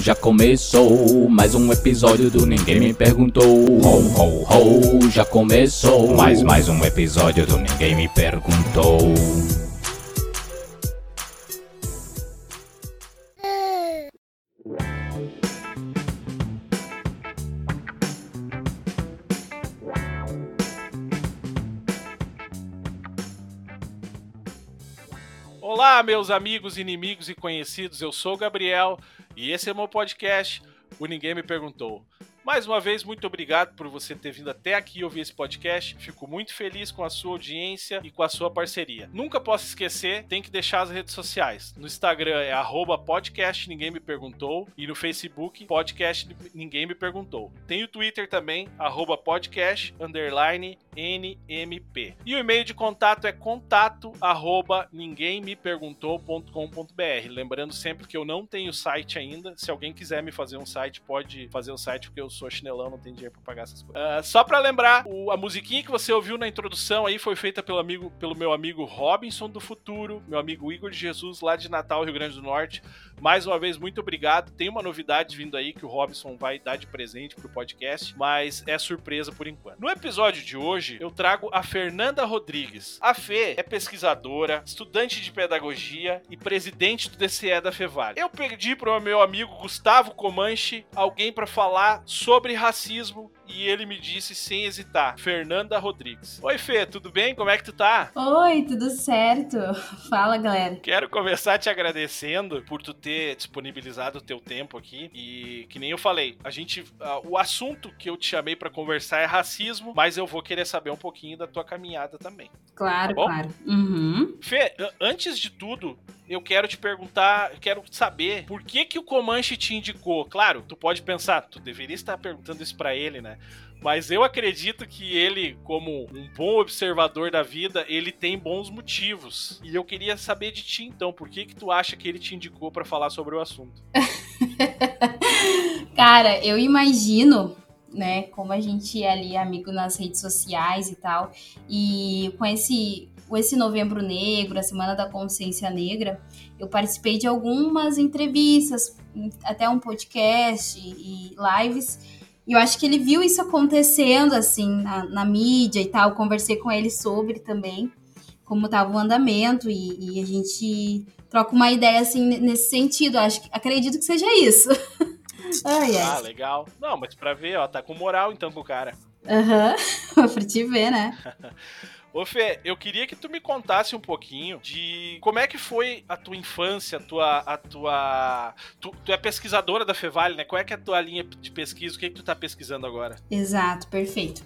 já começou mais um episódio do Ninguém Me Perguntou. Já começou mais mais um episódio do Ninguém Me Perguntou. Olá, meus amigos, inimigos e conhecidos. Eu sou o Gabriel e esse é o meu podcast. O Ninguém Me Perguntou. Mais uma vez, muito obrigado por você ter vindo até aqui ouvir esse podcast. Fico muito feliz com a sua audiência e com a sua parceria. Nunca posso esquecer, tem que deixar as redes sociais. No Instagram é arroba podcast Ninguém Me Perguntou e no Facebook podcast Ninguém Me Perguntou. Tem o Twitter também, arroba podcast underline NMP. E o e-mail de contato é contato arroba ninguemmeperguntou.com.br. Lembrando sempre que eu não tenho site ainda. Se alguém quiser me fazer um site, pode fazer um site porque eu sou chinelão, não tenho dinheiro pra pagar essas coisas. Uh, só pra lembrar, o, a musiquinha que você ouviu na introdução aí foi feita pelo, amigo, pelo meu amigo Robinson do Futuro, meu amigo Igor de Jesus, lá de Natal, Rio Grande do Norte. Mais uma vez, muito obrigado. Tem uma novidade vindo aí que o Robson vai dar de presente pro podcast, mas é surpresa por enquanto. No episódio de hoje, eu trago a Fernanda Rodrigues. A Fê é pesquisadora, estudante de pedagogia e presidente do DCE da Fevale. Eu pedi pro meu amigo Gustavo Comanche alguém para falar sobre racismo e ele me disse sem hesitar, Fernanda Rodrigues. Oi, Fê, tudo bem? Como é que tu tá? Oi, tudo certo? Fala, galera. Quero começar te agradecendo por tu ter disponibilizado o teu tempo aqui e que nem eu falei, a gente uh, o assunto que eu te chamei para conversar é racismo, mas eu vou querer saber um pouquinho da tua caminhada também. Claro, tá claro. Uhum. Fê, antes de tudo, eu quero te perguntar, quero saber por que que o Comanche te indicou. Claro, tu pode pensar, tu deveria estar perguntando isso para ele, né? Mas eu acredito que ele, como um bom observador da vida, ele tem bons motivos. E eu queria saber de ti, então, por que que tu acha que ele te indicou para falar sobre o assunto? Cara, eu imagino, né, como a gente é ali amigo nas redes sociais e tal, e com esse esse Novembro Negro, a Semana da Consciência Negra, eu participei de algumas entrevistas, até um podcast e lives e eu acho que ele viu isso acontecendo, assim, na, na mídia e tal. Conversei com ele sobre também como estava o andamento e, e, a gente troca uma ideia, assim, nesse sentido. Acho que, acredito que seja isso. ai, ai. Ah, legal. Não, mas pra ver, ó, tá com moral então com o cara. Aham, uhum. pra te ver, né? Ô Fê, eu queria que tu me contasse um pouquinho de como é que foi a tua infância, a tua. A tua tu, tu é pesquisadora da Fevale, né? Qual é que é a tua linha de pesquisa? O que, é que tu tá pesquisando agora? Exato, perfeito.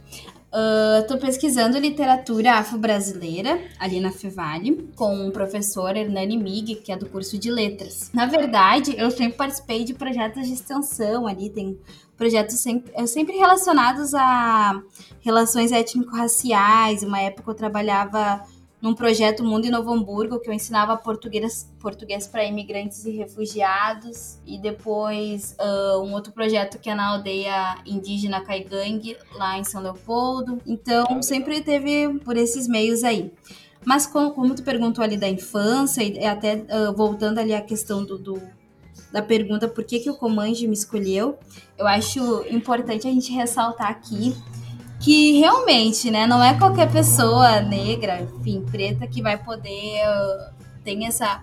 Estou uh, pesquisando literatura afro-brasileira ali na Fevale com o professor Hernani Mig, que é do curso de letras. Na verdade, eu sempre participei de projetos de extensão ali, tem projetos sempre, eh, sempre relacionados a relações étnico-raciais. Uma época eu trabalhava num projeto Mundo em Novo Hamburgo, que eu ensinava português, português para imigrantes e refugiados. E depois uh, um outro projeto que é na aldeia indígena Caigangue, lá em São Leopoldo. Então, sempre teve por esses meios aí. Mas como, como tu perguntou ali da infância, e até uh, voltando ali à questão do, do da pergunta por que, que o Comanche me escolheu, eu acho importante a gente ressaltar aqui que realmente, né, não é qualquer pessoa negra, enfim, preta, que vai poder uh, ter essa,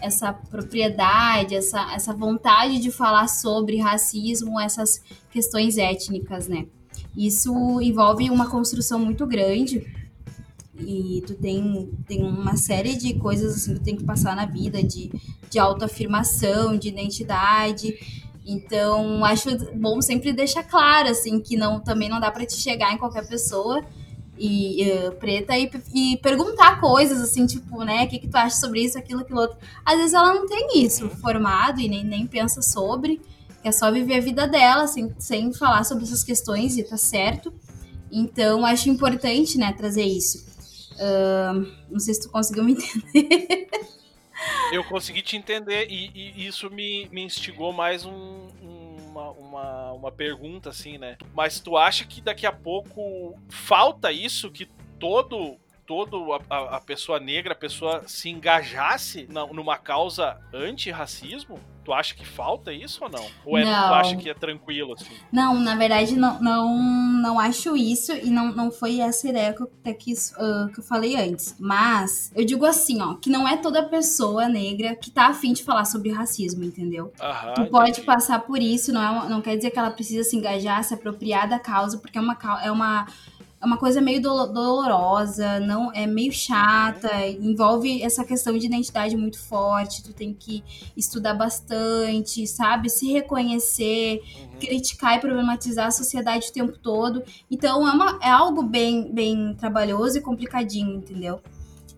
essa propriedade, essa, essa vontade de falar sobre racismo, essas questões étnicas, né? Isso envolve uma construção muito grande e tu tem, tem uma série de coisas assim que tu tem que passar na vida de, de autoafirmação, de identidade. Então, acho bom sempre deixar claro assim que não também não dá para te chegar em qualquer pessoa e uh, preta e, e, perguntar coisas assim, tipo, né, o que, que tu acha sobre isso, aquilo, aquilo outro. Às vezes ela não tem isso formado e nem, nem pensa sobre, é só viver a vida dela, assim, sem falar sobre essas questões e tá certo. Então, acho importante, né, trazer isso. Uh, não sei se tu conseguiu me entender. Eu consegui te entender e, e isso me, me instigou mais um, uma, uma, uma pergunta, assim, né? Mas tu acha que daqui a pouco falta isso que todo todo a, a, pessoa negra, a pessoa se engajasse na, numa causa anti-racismo? Tu acha que falta isso ou não? Ou é, tu Não. acha que é tranquilo, assim? Não, na verdade, não, não, não acho isso e não, não foi essa ideia que eu, quis, ah, que eu falei antes. Mas eu digo assim, ó, que não é toda pessoa negra que tá afim de falar sobre racismo, entendeu? Aham, Tu pode entendi. passar por isso, não, é não quer dizer que ela precisa se engajar, se apropriar da causa, porque é uma, é uma, é uma coisa meio dolo- dolorosa, não é meio chata, envolve essa questão de identidade muito forte, tu tem que estudar bastante, sabe? Se reconhecer, Uhum. criticar e problematizar a sociedade o tempo todo. Então é, uma, é algo bem, bem trabalhoso e complicadinho, entendeu?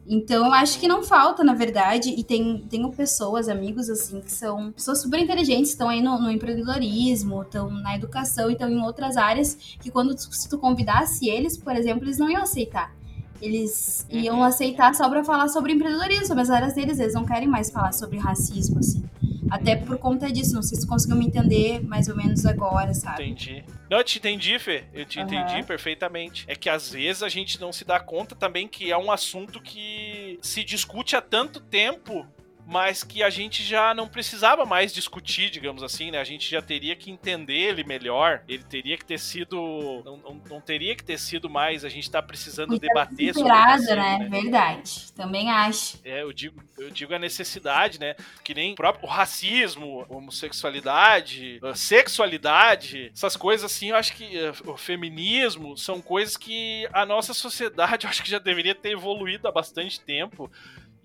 Então acho que não falta, na verdade, e tem, tenho pessoas, amigos, assim, que são pessoas super inteligentes, estão aí no, no empreendedorismo, estão na educação, estão em outras áreas, que quando tu, se tu convidasse eles, por exemplo, eles não iam aceitar. Eles iam Uhum. aceitar só pra falar sobre empreendedorismo, sobre as áreas deles, eles não querem mais falar sobre racismo, assim. Até por conta disso, não sei se conseguiu me entender mais ou menos agora, sabe? Entendi. Não, eu te entendi, Fê. Eu te Aham. entendi perfeitamente. É que às vezes a gente não se dá conta também que é um assunto que se discute há tanto tempo, mas que a gente já não precisava mais discutir, digamos assim, né? A gente já teria que entender ele melhor. Ele teria que ter sido. Não, não, não teria que ter sido mais. A gente tá preizando Muito debater sobre Superado, racismo, né? Verdade. Também acho. É, eu digo, eu digo a necessidade, né? Que nem o próprio o racismo, homossexualidade, sexualidade, essas coisas assim, eu acho que eh, o feminismo são coisas que a nossa sociedade eu acho que já deveria ter evoluído há bastante tempo.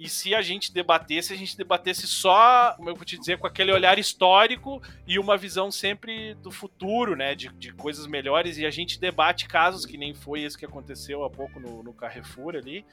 E se a gente debatesse, a gente debatesse só, como eu vou te dizer, com aquele olhar histórico e uma visão sempre do futuro, né? De, de coisas melhores. E a gente debate casos que nem foi esse que aconteceu há pouco no, no Carrefour ali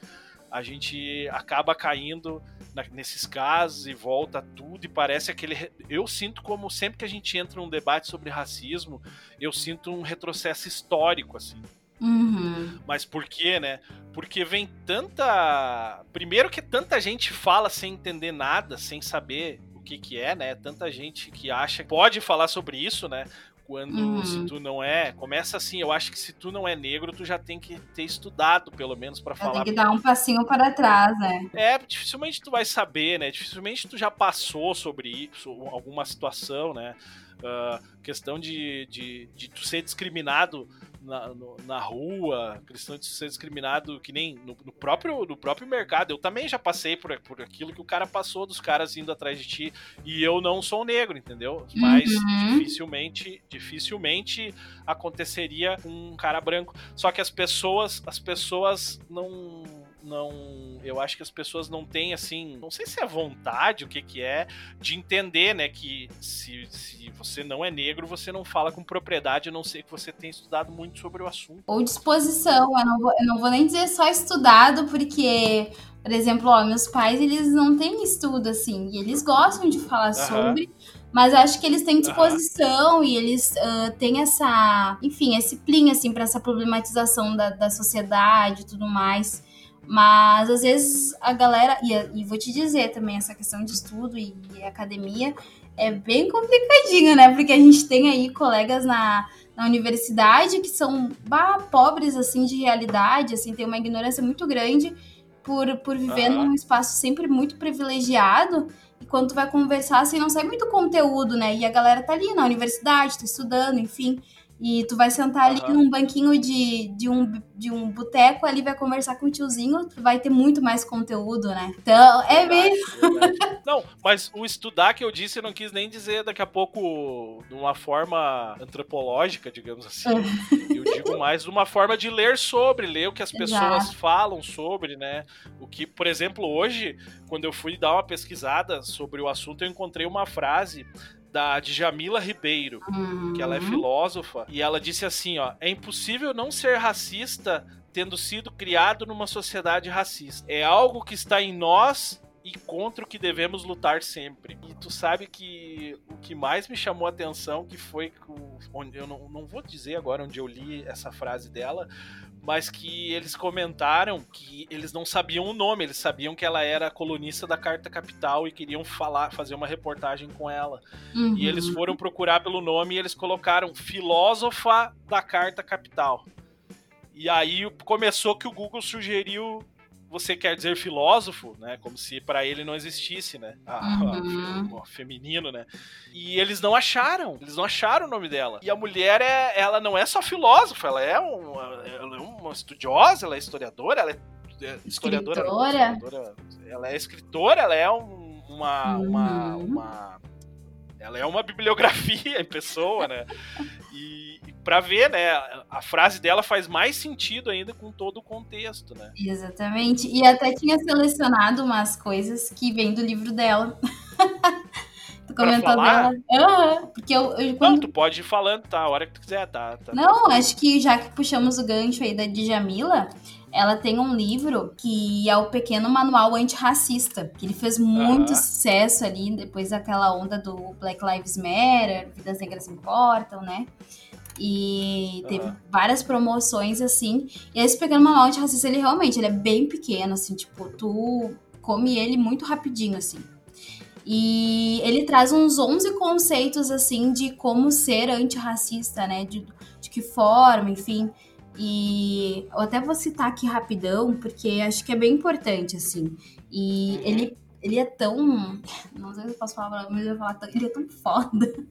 a gente acaba caindo na- nesses casos e volta tudo e parece aquele eu sinto como sempre que a gente entra num debate sobre racismo eu sinto um retrocesso histórico assim Uhum. mas por quê né porque vem tanta primeiro que tanta gente fala sem entender nada sem saber o que que é né tanta gente que acha que pode falar sobre isso né quando Uhum. se tu não é começa assim eu acho que se tu não é negro tu já tem que ter estudado pelo menos para falar tenho que dar um passinho para trás, né? é, dificilmente tu vai saber, né? Dificilmente tu já passou sobre isso, alguma situação, né? Ah, questão de, de, de tu ser discriminado na, no- na rua, questão de ser discriminado que nem no, no próprio, no próprio mercado. Eu também já passei por, por aquilo que o cara passou dos caras indo atrás de ti e eu não sou negro, entendeu? Mas Uhum. dificilmente, dificilmente aconteceria com um cara branco. Só que as pessoas, as pessoas não não, eu acho que as pessoas não têm assim, não sei se é vontade, o que que é, de entender, né, que se, se você não é negro, você não fala com propriedade, a não ser que você tenha estudado muito sobre o assunto. Ou disposição, eu não vou, eu não vou nem dizer só estudado, porque, por exemplo, ó, meus pais, eles não têm estudo, assim, e eles gostam de falar sobre, mas acho que eles têm disposição e eles ah, têm essa, enfim, esse plim, assim, pra essa problematização da, da sociedade e tudo mais. Mas às vezes a galera, e, e vou te dizer também, essa questão de estudo e, e academia é bem complicadinho, né? Porque a gente tem aí colegas na, na universidade que são bah, pobres, assim, de realidade, assim, tem uma ignorância muito grande por, por viver Aham. num espaço sempre muito privilegiado. E quando tu vai conversar, assim, não sai muito conteúdo, né? E a galera tá ali na universidade, tá estudando, enfim. E tu vai sentar ali Aham. num banquinho de, de um, de um boteco ali, vai conversar com o tiozinho, tu vai ter muito mais conteúdo, né? Então, é. Verdade, verdade. Não, mas o estudar que eu disse, eu não quis nem dizer daqui a pouco de uma forma antropológica, digamos assim. Eu digo mais de uma forma de ler sobre, ler o que as pessoas Exato. falam sobre, né? O que, por exemplo, hoje, quando eu fui dar uma pesquisada sobre o assunto, eu encontrei uma frase da Djamila Ribeiro, que ela é Uhum. filósofa, e ela disse assim, ó, é impossível não ser racista tendo sido criado numa sociedade racista. É algo que está em nós e contra o que devemos lutar sempre. E tu sabe que o que mais me chamou a atenção que foi onde eu não, não vou dizer agora onde eu li essa frase dela, mas que eles comentaram que eles não sabiam o nome, eles sabiam que ela era colunista da Carta Capital e queriam falar, fazer uma reportagem com ela. Uhum. E eles foram procurar pelo nome e eles colocaram filósofa da Carta Capital. E aí começou que o Google sugeriu você quer dizer filósofo, né? Como se para ele não existisse, né? A, Uhum. a- o feminino, né? E eles não acharam, eles não acharam o nome dela. E a mulher é, ela não é só filósofa, ela é uma, ela é uma estudiosa, ela é historiadora, ela é é historiadora, Escritora. historiadora, ela é escritora, ela é um- uma, uma, Uhum. uma ela é uma bibliografia em pessoa, né? E, e para ver, né, a, frase dela faz mais sentido ainda com todo o contexto, né? Exatamente. E até tinha selecionado umas coisas que vêm do livro dela. tu comentou dela. Aham. Porque eu, eu Não, quando... tu pode ir falando, tá? A hora que tu quiser, tá? tá Não, acho que já que puxamos o gancho aí da Djamila, ela tem um livro que é o Pequeno Manual Antirracista, que ele fez muito Aham. sucesso ali depois daquela onda do Black Lives Matter, Vidas Negras Importam, né? E teve várias promoções assim. E esse Pequeno Manual Antirracista, ele realmente ele é bem pequeno, assim, tipo, tu come ele muito rapidinho, assim. E ele traz uns 11 conceitos, assim, de como ser antirracista, né? De, de que forma, enfim. E eu até vou citar aqui rapidão, porque acho que é bem importante, assim. E Uhum. ele, ele é tão. Não sei se eu posso falar, mas eu vou falar tão, ele é tão foda.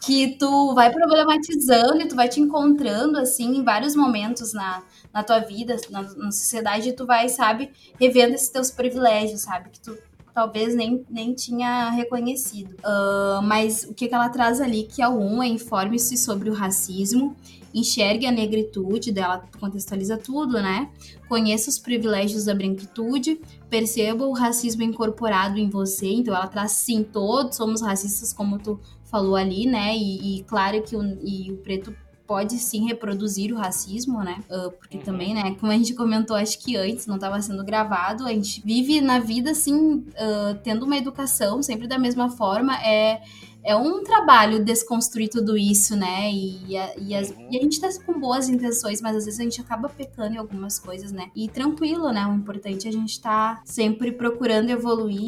Que tu vai problematizando e tu vai te encontrando, assim, em vários momentos na, na tua vida, na, na sociedade, e tu vai, sabe, revendo esses teus privilégios, sabe? Que tu talvez nem, nem tinha reconhecido. Ah, mas o que, que ela traz ali, que é o um, é informe-se sobre o racismo, enxergue a negritude, dela contextualiza tudo, né? Conheça os privilégios da branquitude, perceba o racismo incorporado em você, então ela traz sim, todos somos racistas, como tu falou ali, né? E, e claro que o, e o preto pode sim reproduzir o racismo, né? Ah, porque Uhum. também, né, como a gente comentou, acho que antes não estava sendo gravado, a gente vive na vida assim, ah, tendo uma educação sempre da mesma forma, é é um trabalho desconstruir tudo isso, né? E, a, e, as- Uhum. e a gente tá com boas intenções, mas às vezes a gente acaba pecando em algumas coisas, né? E tranquilo, né? O importante é a gente tá sempre procurando evoluir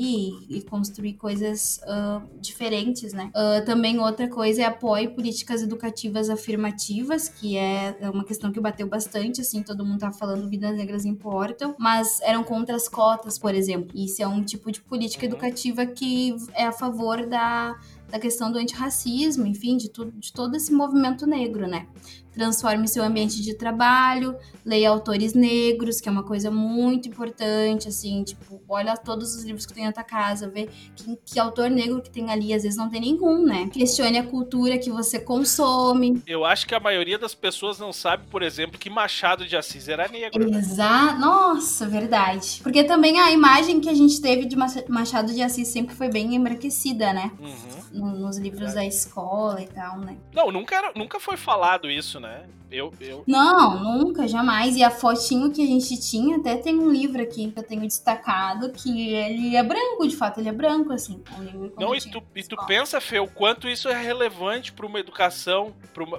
e, e construir coisas ah, diferentes, né? Ah, também outra coisa é apoio políticas educativas afirmativas, que é é uma questão que bateu bastante, assim, todo mundo tá falando vidas negras importam, mas eram contra as cotas, por exemplo. Isso é um tipo de política Uhum. educativa que é a favor da da questão do antirracismo, enfim, de, tudo, de todo esse movimento negro, né? Transforme seu ambiente de trabalho, leia autores negros, que é uma coisa muito importante, assim, tipo, olha todos os livros que tem na tua casa, vê que, que autor negro que tem ali, às vezes não tem nenhum, né? Questione a cultura que você consome. Eu acho que a maioria das pessoas não sabe, por exemplo, que Machado de Assis era negro. né? Exato. Nossa, verdade. Porque também a imagem que a gente teve de Macha- Machado de Assis sempre foi bem embranquecida, né? Uhum. No- nos livros da escola e tal, né? Não, nunca, era- nunca foi falado isso, né? Eu, eu, Não, nunca, jamais. E a fotinho que a gente tinha, até tem um livro aqui que eu tenho destacado, que ele é branco, de fato, ele é branco, assim. É um Não, e tu, e tu pensa, Fê, o quanto isso é relevante para uma educação,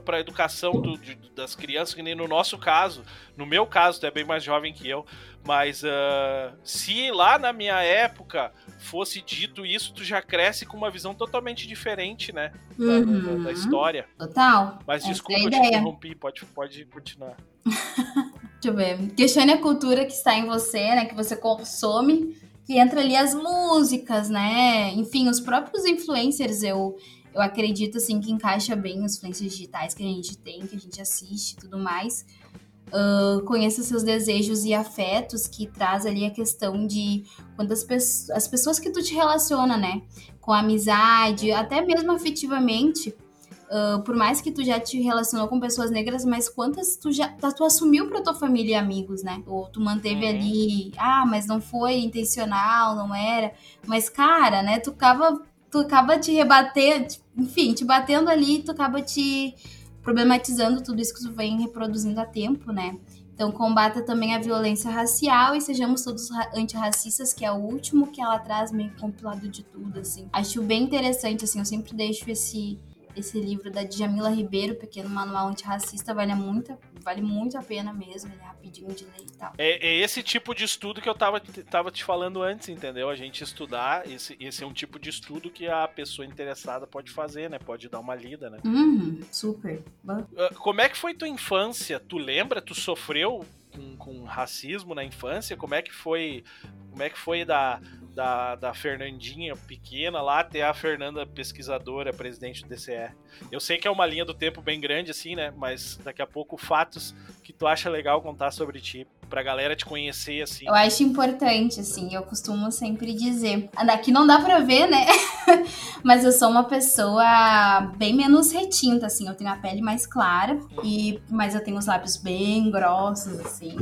para a educação do- de- das crianças, que nem no nosso caso. No meu caso, tu é bem mais jovem que eu, mas ah, se lá na minha época fosse dito isso, tu já cresce com uma visão totalmente diferente, né? Da, da- da- Uhum. da história. Total. Mas Essa é desculpa, a eu te interrompi, pode, pode continuar. Deixa eu ver. Questione a cultura que está em você, né? Que você consome. Que entra ali as músicas, né? Enfim, os próprios influencers, eu, eu acredito, assim, que encaixa bem os influencers digitais que a gente tem, que a gente assiste e tudo mais. Ah, conheça seus desejos e afetos, que traz ali a questão de quando as, pes- as pessoas que tu te relaciona, né? Com amizade, até mesmo afetivamente, ah, por mais que tu já te relacionou com pessoas negras, mas quantas tu já tá, tu assumiu pra tua família e amigos, né? Ou tu manteve Uhum. ali, ah, mas não foi intencional, não era. Mas, cara, né, tu acaba, tu acaba te rebater, enfim, te batendo ali, tu acaba te problematizando tudo isso que tu vem reproduzindo há tempo, né? Então, combata também a violência racial e sejamos todos ra- antirracistas, que é o último que ela traz meio compilado de tudo, assim. Acho bem interessante, assim, eu sempre deixo esse, esse livro da Djamila Ribeiro, Pequeno Manual Antirracista, vale muito, vale muito a pena mesmo, ele é rapidinho de ler e tal. É, é esse tipo de estudo que eu tava, tava te falando antes, entendeu? A gente estudar, esse, esse é um tipo de estudo que a pessoa interessada pode fazer, né? Pode dar uma lida, né? Uhum, super. Ah, Como é que foi tua infância? Tu lembra? Tu sofreu com, com racismo na infância? Como é que foi, como é que foi da, da, da Fernandinha pequena lá até a Fernanda pesquisadora, presidente do DCE? Eu sei que é uma linha do tempo bem grande assim, né? Mas daqui a pouco fatos que tu acha legal contar sobre ti pra galera te conhecer, assim. Eu acho importante, assim, eu costumo sempre dizer. Aqui não dá pra ver, né? Mas eu sou uma pessoa bem menos retinta, assim. Eu tenho a pele mais clara, e mas eu tenho os lábios bem grossos, assim.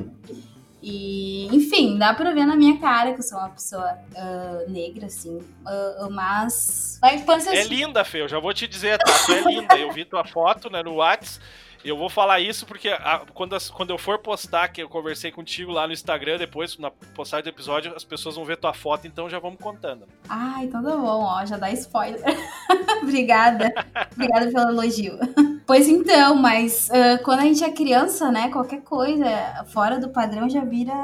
E, enfim, dá pra ver na minha cara que eu sou uma pessoa uh, negra, assim. Uh, mas. A infância. É linda, Fê, eu já vou te dizer, tá? Tu é linda. Eu vi tua foto, né, no WhatsApp. Eu vou falar isso porque a, quando, as, quando eu for postar, que eu conversei contigo lá no Instagram, depois, na postagem do episódio, as pessoas vão ver tua foto, então já vamos contando. Ah, então tá bom, ó, já dá spoiler. Obrigada. Obrigada pelo elogio. Pois então, mas uh, quando a gente é criança, né, qualquer coisa fora do padrão já vira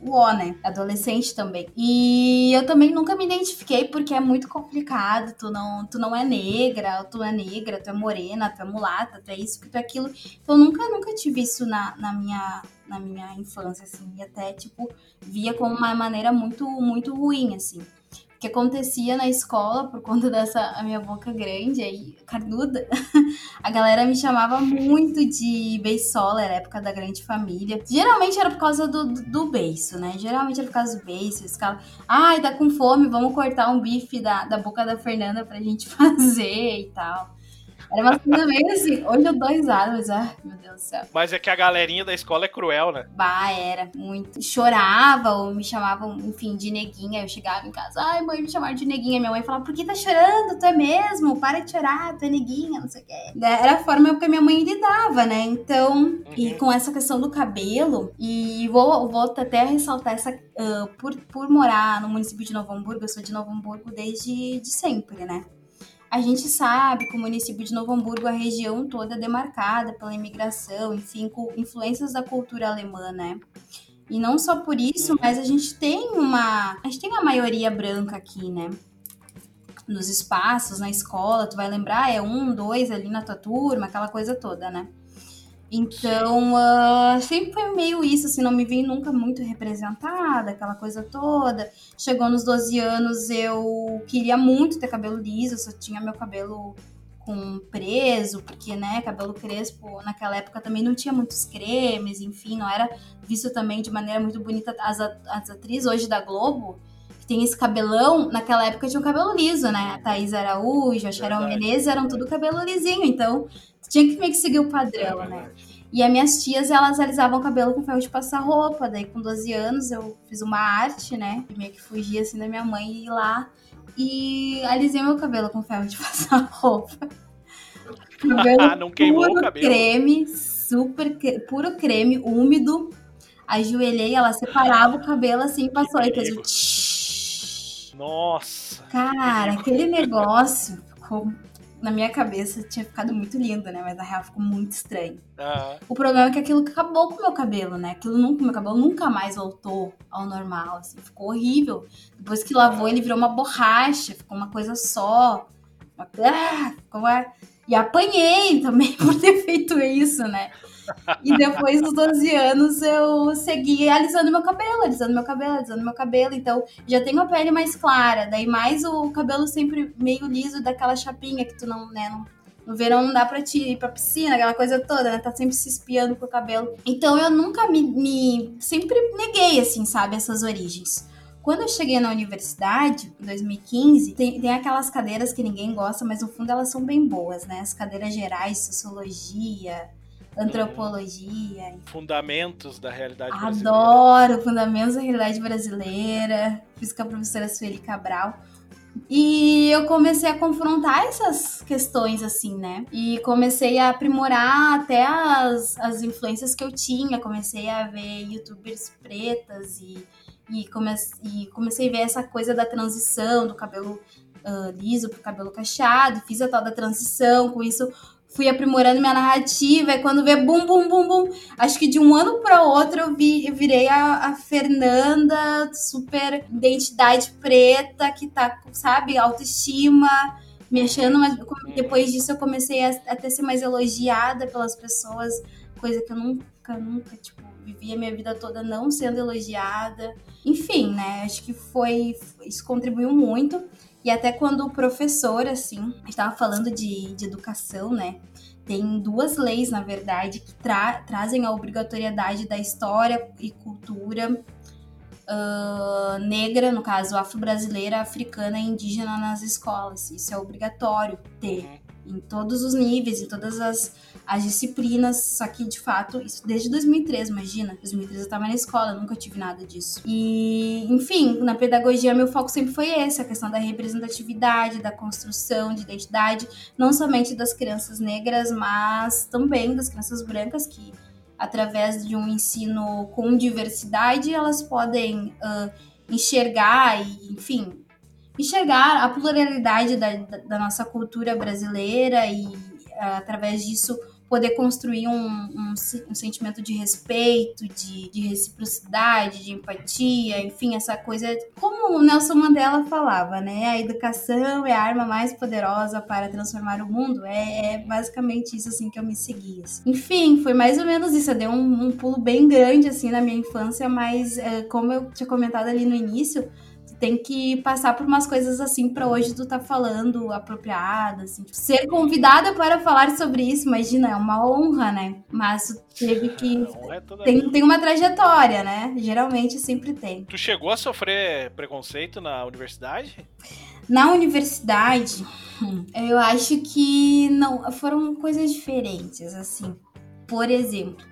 o ó, né? Adolescente também. E eu também nunca me identifiquei porque é muito complicado. Tu não, tu não é negra, tu é negra, tu é morena, tu é mulata, tu é isso, tu é aquilo. Então, nunca, nunca tive isso na, na minha na minha infância, assim, e até, tipo, via como uma maneira muito, muito ruim, assim. Que acontecia na escola, por conta dessa a minha boca grande, aí, carnuda, a galera me chamava muito de beisola, era época da grande família. Geralmente era por causa do, do, do beiço, né? Geralmente era por causa do beiço, eles ficavam, ai, tá com fome, vamos cortar um bife da, da boca da Fernanda pra gente fazer e tal. Era uma coisa meio assim. Hoje eu dou risada, mas ah, meu Deus do céu. Mas é que a galerinha da escola é cruel, né? Bah, era muito. Chorava ou me chamavam, enfim, de neguinha. Eu chegava em casa, ai, mãe, me chamaram de neguinha. Minha mãe falava, por que tá chorando? Tu é mesmo? Para de chorar, tu é neguinha, não sei o quê. Era a forma que a minha mãe lidava, né? Então, uhum. e com essa questão do cabelo, e vou, vou até ressaltar essa. Uh, por, por morar no município de Novo Hamburgo, eu sou de Novo Hamburgo desde de sempre, né? A gente sabe que o município de Novo Hamburgo, a região toda é demarcada pela imigração, enfim, com influências da cultura alemã, né? E não só por isso, mas a gente tem uma. A gente tem a maioria branca aqui, né? Nos espaços, na escola, tu vai lembrar, é um, dois ali na tua turma, aquela coisa toda, né? Então, uh, sempre foi meio isso, assim, não me vi nunca muito representada, aquela coisa toda. Chegou nos 12 anos, eu queria muito ter cabelo liso, só tinha meu cabelo com preso, porque, né, cabelo crespo naquela época também não tinha muitos cremes, enfim, não era visto também de maneira muito bonita. As, as atrizes hoje da Globo, que tem esse cabelão, naquela época tinha um cabelo liso, né? A Thaís Araújo, a Sharon Menezes eram tudo cabelo lisinho, então tinha que meio que seguir o padrão, é né? E as minhas tias, elas alisavam o cabelo com ferro de passar roupa. Daí, com 12 anos, eu fiz uma arte, né? Meio que fugia, assim, da minha mãe e ir lá. E alisei meu cabelo com ferro de passar roupa. Cabelo não queimou puro o cabelo? creme, super... Puro creme, úmido. Ajoelhei, ela separava o cabelo, assim, e passou. Aí fez o... Nossa! Cara, aquele negócio ficou na minha cabeça tinha ficado muito lindo, né? Mas na real ficou muito estranho. Uhum. O problema é que aquilo acabou com o meu cabelo, né? Aquilo nunca, meu cabelo nunca mais voltou ao normal, assim. Ficou horrível. Depois que lavou, ele virou uma borracha, ficou uma coisa só. Uma... Ah, ficou uma... E apanhei também por ter feito isso, né? E depois dos 12 anos eu segui alisando meu cabelo, alisando meu cabelo, alisando meu cabelo. Então já tenho a pele mais clara, daí mais o cabelo sempre meio liso daquela chapinha que tu não, né, não, no verão não dá pra te ir pra piscina, aquela coisa toda, né? Tá sempre se espiando com o cabelo. Então eu nunca me, me. Sempre neguei, assim, sabe, essas origens. Quando eu cheguei na universidade, em 2015, tem, tem aquelas cadeiras que ninguém gosta, mas no fundo elas são bem boas, né? As cadeiras gerais, sociologia, antropologia. Fundamentos da realidade brasileira. Adoro Fundamentos da Realidade Brasileira. Fiz com a professora Sueli Cabral. E eu comecei a confrontar essas questões, assim, né? E comecei a aprimorar até as, as influências que eu tinha. Comecei a ver youtubers pretas e, e, e comecei a ver essa coisa da transição do cabelo uh, liso pro cabelo cacheado. Fiz a tal da transição. Com isso, fui aprimorando minha narrativa, e quando vê bum, bum, bum, bum, acho que de um ano para outro eu, vi, eu virei a, a, Fernanda, super identidade preta, que tá, sabe, autoestima, me achando, mas depois disso eu comecei a, a ter ser mais elogiada pelas pessoas, coisa que eu nunca, nunca, tipo, vivi a minha vida toda não sendo elogiada. Enfim, né? Acho que foi. Isso contribuiu muito. E até quando o professor, assim, estava falando de, de educação, né? Tem duas leis, na verdade, que tra trazem a obrigatoriedade da história e cultura uh, negra, no caso afro-brasileira, africana e indígena nas escolas. Isso é obrigatório ter uhum. Em todos os níveis, em todas as, as disciplinas, só que de fato, isso desde 2003, imagina. 2003 eu estava na escola, nunca tive nada disso. E, enfim, na pedagogia meu foco sempre foi esse, a questão da representatividade, da construção de identidade, não somente das crianças negras, mas também das crianças brancas que através de um ensino com diversidade, elas podem uh, enxergar e, enfim, enxergar a pluralidade da, da, nossa cultura brasileira e, uh, através disso, poder construir um, um, um sentimento de respeito, de, de, reciprocidade, de empatia, enfim, essa coisa. Como o Nelson Mandela falava, né? A educação é a arma mais poderosa para transformar o mundo. É, é basicamente isso, assim, que eu me segui. Assim. Enfim, foi mais ou menos isso. Eu dei um, um pulo bem grande, assim, na minha infância, mas é, como eu tinha comentado ali no início tem que passar por umas coisas assim para hoje tu tá falando apropriada, assim. Tipo, ser convidada para falar sobre isso, imagina, é uma honra, né? Mas tu teve que. É tem, tem uma trajetória, né? Geralmente sempre tem. Tu chegou a sofrer preconceito na universidade? Na universidade, eu acho que não foram coisas diferentes, assim. Por exemplo,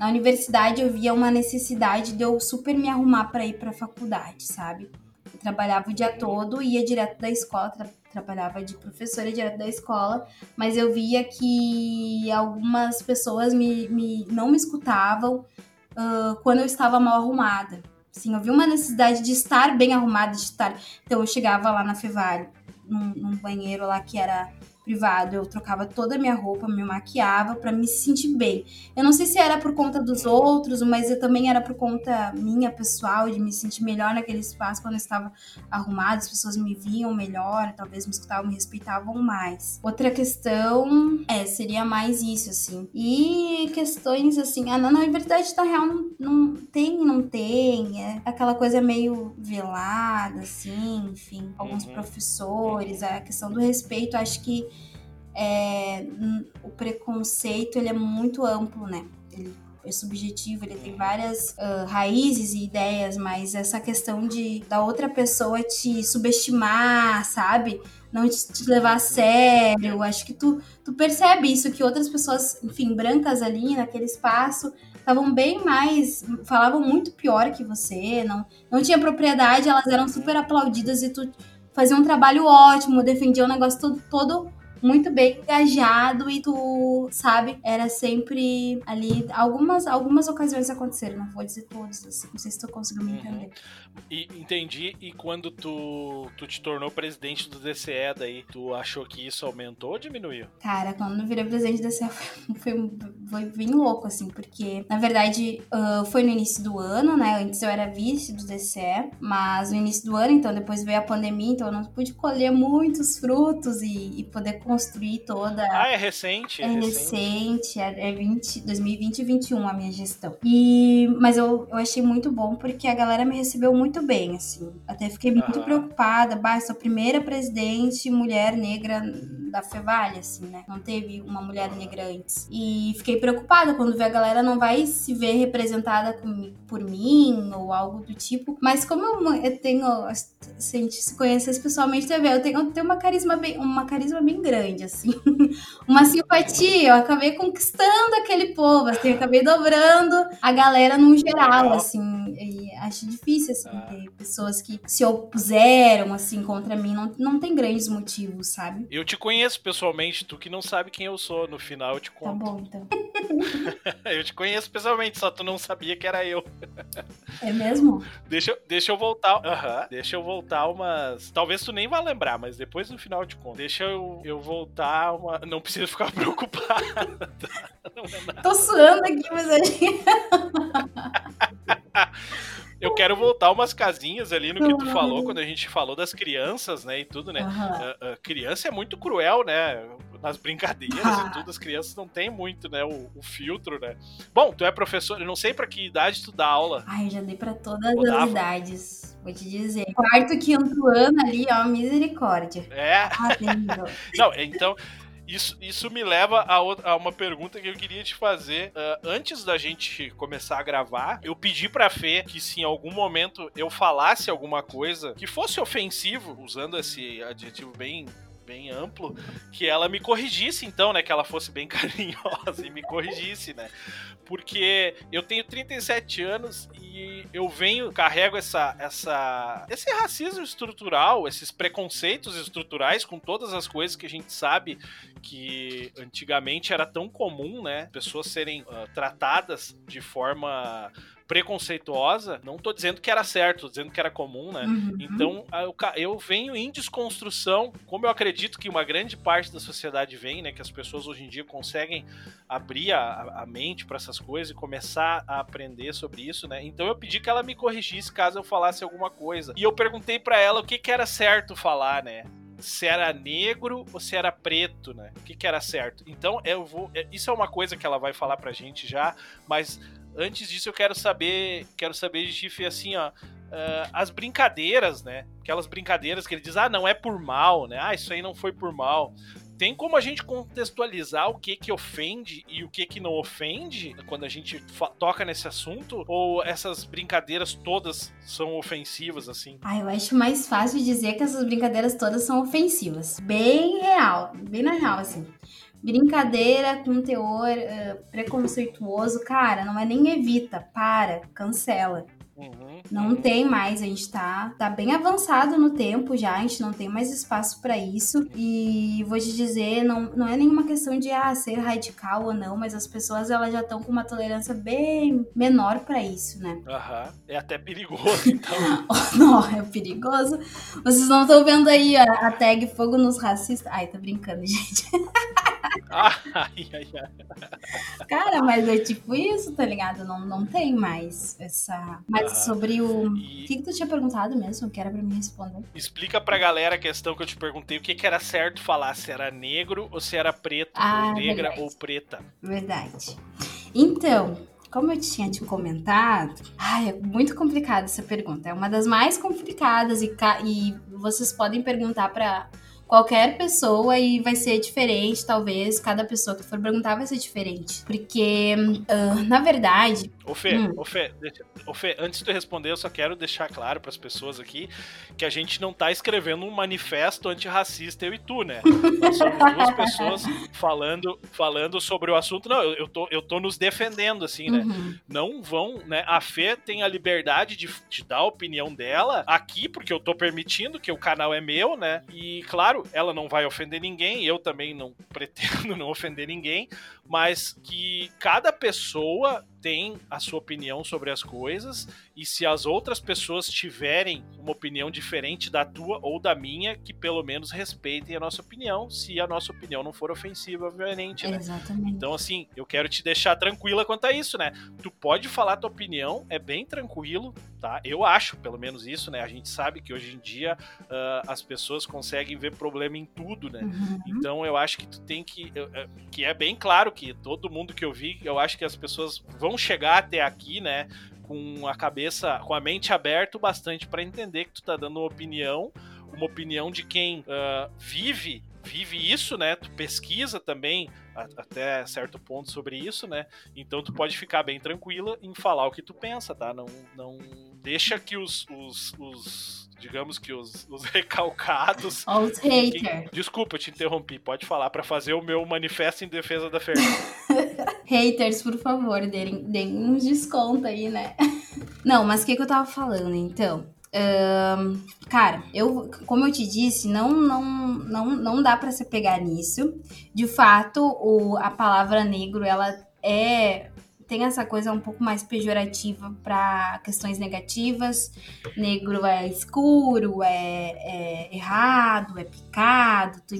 na universidade eu via uma necessidade de eu super me arrumar para ir para a faculdade, sabe? Trabalhava o dia todo, ia direto da escola, tra trabalhava de professora direto da escola, mas eu via que algumas pessoas me, me não me escutavam uh, quando eu estava mal arrumada. Sim, eu vi uma necessidade de estar bem arrumada, de estar. Então eu chegava lá na Fevale, num, num banheiro lá que era privado, eu trocava toda a minha roupa, me maquiava para me sentir bem. Eu não sei se era por conta dos outros, mas eu também era por conta minha pessoal, de me sentir melhor naquele espaço quando eu estava arrumada, as pessoas me viam melhor, talvez me escutavam, me respeitavam mais. Outra questão é, seria mais isso, assim. E questões assim, ah, na, na verdade, na real, não, não tem, não tem. É aquela coisa meio velada, assim, enfim, alguns uhum. professores, a questão do respeito, acho que é, o preconceito ele é muito amplo, né? Ele é subjetivo, ele tem várias uh, raízes e ideias, mas essa questão de da outra pessoa te subestimar, sabe? Não te, te levar a sério. Acho que tu, tu percebe isso, que outras pessoas, enfim, brancas ali naquele espaço, estavam bem mais. falavam muito pior que você, não, não tinha propriedade, elas eram super aplaudidas e tu fazia um trabalho ótimo, defendia o negócio todo, todo muito bem engajado e tu, sabe, era sempre ali. Algumas, algumas ocasiões aconteceram, não vou dizer todas, assim, não sei se tu conseguiu me uhum. entender. Uhum. E entendi, e quando tu, tu te tornou presidente do DCE, daí, tu achou que isso aumentou ou diminuiu? Cara, quando eu virei presidente do DCE foi, foi bem louco, assim, porque, na verdade, uh, foi no início do ano, né? Antes eu era vice do DCE, mas no início do ano, então depois veio a pandemia, então eu não pude colher muitos frutos e, e poder construir toda. Ah, é recente? É, é recente, é, é 20, 2020 e 2021 a minha gestão. E, mas eu, eu achei muito bom porque a galera me recebeu muito bem, assim. Até fiquei muito preocupada. Bah, sou a primeira presidente mulher negra da Fevale, assim, né? Não teve uma mulher negra antes. E fiquei preocupada quando vi a galera não vai se ver representada por mim ou algo do tipo. Mas como eu, eu tenho, se a gente se conhecesse pessoalmente, eu tenho, eu tenho uma carisma bem, uma carisma bem grande grande, assim. Uma simpatia, eu acabei conquistando aquele povo, assim, acabei dobrando a galera no geral, assim. E acho difícil, assim, ah. ter pessoas que se opuseram, assim, contra mim. Não, não tem grandes motivos, sabe? Eu te conheço pessoalmente, tu que não sabe quem eu sou. No final eu te tá conto. Tá bom, então. eu te conheço pessoalmente, só tu não sabia que era eu. É mesmo? Deixa, deixa eu voltar. Deixa eu voltar umas. Talvez tu nem vá lembrar, mas depois no final eu te conto. Deixa eu, eu voltar uma. Não precisa ficar preocupado. É Tô suando aqui, mas aí. Eu quero voltar umas casinhas ali no que tu falou, quando a gente falou das crianças, né, e tudo, né? Uhum. A, a criança é muito cruel, né? nas brincadeiras e tudo, as crianças não têm muito, né, o, o, filtro, né? Bom, tu é professor, eu não sei para que idade tu dá aula. Ai, já dei para todas as idades. Vou te dizer. Quarto, quinto ano ali, ó, misericórdia. É. Ah, não, então, isso, isso me leva a, outra, a, uma pergunta que eu queria te fazer. Uh, antes da gente começar a gravar, eu pedi pra Fê que se em algum momento eu falasse alguma coisa que fosse ofensivo, usando esse adjetivo bem bem amplo, que ela me corrigisse então, né, que ela fosse bem carinhosa e me corrigisse, né? Porque eu tenho 37 anos e eu venho, carrego essa, essa, esse racismo estrutural, esses preconceitos estruturais com todas as coisas que a gente sabe que antigamente era tão comum, né? Pessoas serem uh, tratadas de forma preconceituosa, não tô dizendo que era certo, tô dizendo que era comum, né? Uhum. Então, eu, eu venho em desconstrução, como eu acredito que uma grande parte da sociedade vem, né? Que as pessoas hoje em dia conseguem abrir a, a mente para essas coisas e começar a aprender sobre isso, né? Então eu pedi que ela me corrigisse caso eu falasse alguma coisa. E eu perguntei para ela o que, que era certo falar, né? se era negro ou se era preto, né? O que, que era certo. Então, eu vou. É, isso é uma coisa que ela vai falar pra gente já, mas antes disso eu quero saber, quero saber de Tiff assim, ó, uh, as brincadeiras, né? Aquelas brincadeiras que ele diz, ah, não é por mal, né? Ah, isso aí não foi por mal. Tem como a gente contextualizar o que que ofende e o que que não ofende quando a gente toca nesse assunto? Ou essas brincadeiras todas são ofensivas, assim? Ah, eu acho mais fácil dizer que essas brincadeiras todas são ofensivas. Bem real, bem na real, assim brincadeira com teor uh, preconceituoso, cara, não é nem evita, para, cancela. Uhum, não tem mais, a gente tá, tá bem avançado no tempo já, a gente não tem mais espaço para isso. E vou te dizer, não, não é nenhuma questão de ah, ser radical ou não, mas as pessoas elas já estão com uma tolerância bem menor para isso, né? Aham. Uhum. É até perigoso, então. não, é perigoso. Vocês não estão vendo aí a, a tag fogo nos racistas. Ai, tô brincando, gente. Ai, ai, ai. Cara, mas é tipo isso, tá ligado? Não, não tem mais essa. Mas sobre o. E... O que, que tu tinha perguntado mesmo? Que era pra me responder. Explica pra galera a questão que eu te perguntei: o que, que era certo falar? Se era negro ou se era preto? Ah, ou negra verdade. ou preta? Verdade. Então. Como eu tinha te comentado, ai, é muito complicada essa pergunta. É uma das mais complicadas e, e vocês podem perguntar para qualquer pessoa e vai ser diferente, talvez. Cada pessoa que for perguntar vai ser diferente. Porque, uh, na verdade. Ô Fê, hum. ô, Fê, deixa, ô Fê, antes de tu responder, eu só quero deixar claro para as pessoas aqui que a gente não tá escrevendo um manifesto antirracista, eu e tu, né? Nós somos duas pessoas falando, falando sobre o assunto. Não, eu, eu, tô, eu tô nos defendendo, assim, né? Uhum. Não vão, né? A Fê tem a liberdade de, de dar a opinião dela aqui, porque eu tô permitindo, que o canal é meu, né? E, claro, claro, ela não vai ofender ninguém, eu também não pretendo não ofender ninguém, mas que cada pessoa tem a sua opinião sobre as coisas e se as outras pessoas tiverem uma opinião diferente da tua ou da minha, que pelo menos respeitem a nossa opinião, se a nossa opinião não for ofensiva, obviamente, né? Exatamente. Então, assim, eu quero te deixar tranquila quanto a isso, né? Tu pode falar tua opinião, é bem tranquilo, tá? Eu acho, pelo menos isso, né? A gente sabe que hoje em dia uh, as pessoas conseguem ver problema em tudo, né? Uhum. Então, eu acho que tu tem que... Que é bem claro que todo mundo que eu vi, eu acho que as pessoas vão chegar até aqui, né? Com a cabeça, com a mente aberta bastante para entender que tu tá dando uma opinião, uma opinião de quem uh, vive vive isso, né? Tu pesquisa também a, até certo ponto sobre isso, né? Então tu pode ficar bem tranquila em falar o que tu pensa, tá? Não, não deixa que os, os, os digamos que os, os recalcados. Os haters. Desculpa, eu te interrompi. Pode falar para fazer o meu manifesto em defesa da Fernanda. haters, por favor, deem, deem uns desconto aí, né? Não, mas o que, que eu tava falando, então? Cara, eu, como eu te disse, não, não, não, não dá para se pegar nisso. De fato, o, a palavra negro ela é tem essa coisa um pouco mais pejorativa para questões negativas. Negro é escuro, é, é errado, é picado. Tu,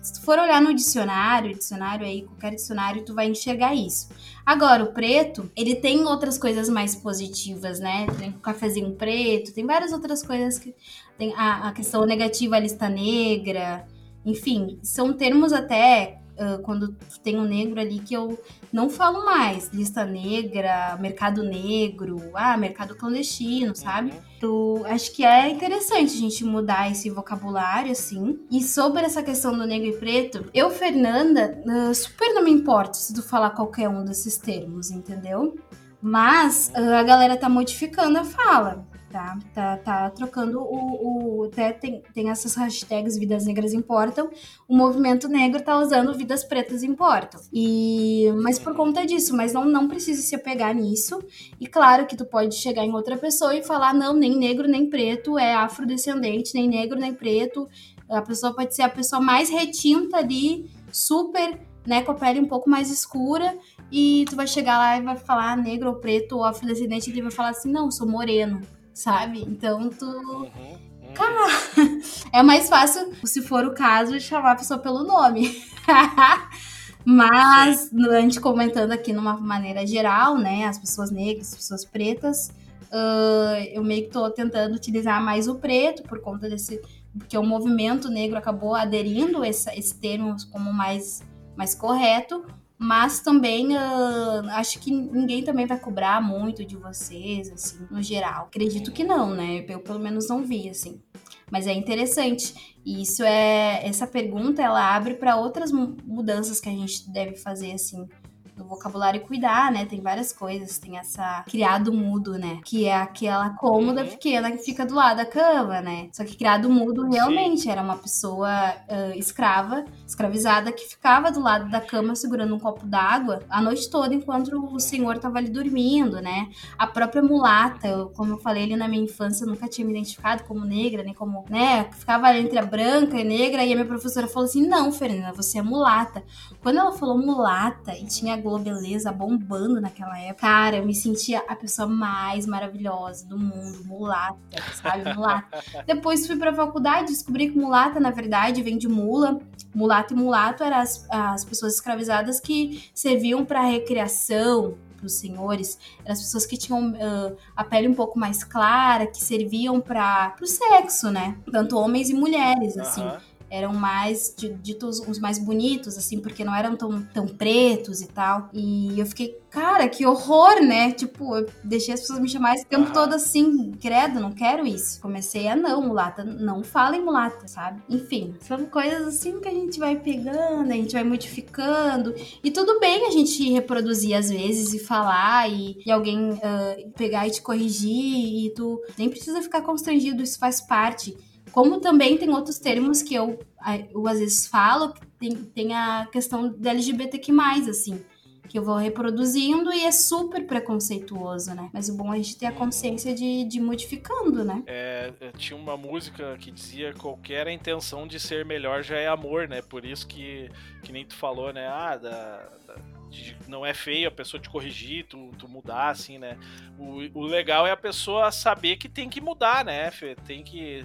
se tu for olhar no dicionário, dicionário aí, qualquer dicionário, tu vai enxergar isso. Agora, o preto, ele tem outras coisas mais positivas, né? Tem o cafezinho preto, tem várias outras coisas que. Tem a, a questão negativa, a lista negra. Enfim, são termos até uh, quando tem um negro ali que eu não falo mais. Lista negra, mercado negro, ah, mercado clandestino, sabe? Tu, acho que é interessante a gente mudar esse vocabulário, assim. E sobre essa questão do negro e preto, eu, Fernanda, uh, super não me importo se tu falar qualquer um desses termos, entendeu? Mas uh, a galera tá modificando a fala tá? Tá, tá trocando o, o. Até tem, tem essas hashtags Vidas Negras Importam. O movimento negro tá usando Vidas Pretas Importam. E, mas por conta disso, mas não, não precisa se apegar nisso. E claro que tu pode chegar em outra pessoa e falar: não, nem negro nem preto é afrodescendente, nem negro nem preto. A pessoa pode ser a pessoa mais retinta ali, super, né, com a pele um pouco mais escura, e tu vai chegar lá e vai falar negro ou preto ou afrodescendente, e ele vai falar assim: não, sou moreno sabe? Então tu. Uhum, uhum. Cara, é mais fácil, se for o caso, chamar a pessoa pelo nome. Mas, gente comentando aqui numa maneira geral, né? As pessoas negras, as pessoas pretas, uh, eu meio que tô tentando utilizar mais o preto por conta desse. Porque o movimento negro acabou aderindo esse, esse termo como mais, mais correto, mas também uh, acho que ninguém também vai cobrar muito de vocês, assim, no geral. Acredito que não, né? Eu pelo menos não vi, assim. Mas é interessante. E isso é. Essa pergunta ela abre para outras mudanças que a gente deve fazer, assim, do vocabulário cuidar, né? Tem várias coisas. Tem essa criado mudo, né? Que é aquela cômoda uhum. pequena que fica do lado da cama, né? Só que criado mudo realmente Sim. era uma pessoa uh, escrava, escravizada, que ficava do lado da cama segurando um copo d'água a noite toda enquanto o senhor tava ali dormindo, né? A própria mulata, eu, como eu falei ali na minha infância, eu nunca tinha me identificado como negra, nem como, né? Ficava entre a branca e negra, e a minha professora falou assim: não, Fernanda, você é mulata. Quando ela falou mulata e tinha Globeleza bombando naquela época. Cara, eu me sentia a pessoa mais maravilhosa do mundo, mulata, sabe? Mulata. Depois fui pra faculdade, descobri que mulata, na verdade, vem de mula. Mulato e mulato eram as, as pessoas escravizadas que serviam para recreação, os senhores, eram as pessoas que tinham uh, a pele um pouco mais clara, que serviam para o sexo, né? Tanto homens e mulheres, assim. Uhum eram mais ditos uns mais bonitos, assim, porque não eram tão, tão pretos e tal. E eu fiquei, cara, que horror, né? Tipo, eu deixei as pessoas me chamarem esse tempo todo assim, credo, não quero isso. Comecei a não, mulata, não fala em mulata, sabe? Enfim, são coisas assim que a gente vai pegando, a gente vai modificando. E tudo bem a gente reproduzir às vezes e falar e, e alguém uh, pegar e te corrigir e tu nem precisa ficar constrangido, isso faz parte. Como também tem outros termos que eu, eu às vezes falo, tem, tem a questão da LGBTQ+, assim, que eu vou reproduzindo e é super preconceituoso, né? Mas o bom é a gente ter a consciência de, de modificando, né? É, tinha uma música que dizia qualquer intenção de ser melhor já é amor, né? Por isso que, que nem tu falou, né? Ah, da, da de, não é feio a pessoa te corrigir, tu, tu mudar, assim, né? O, o legal é a pessoa saber que tem que mudar, né, Fê? Tem que.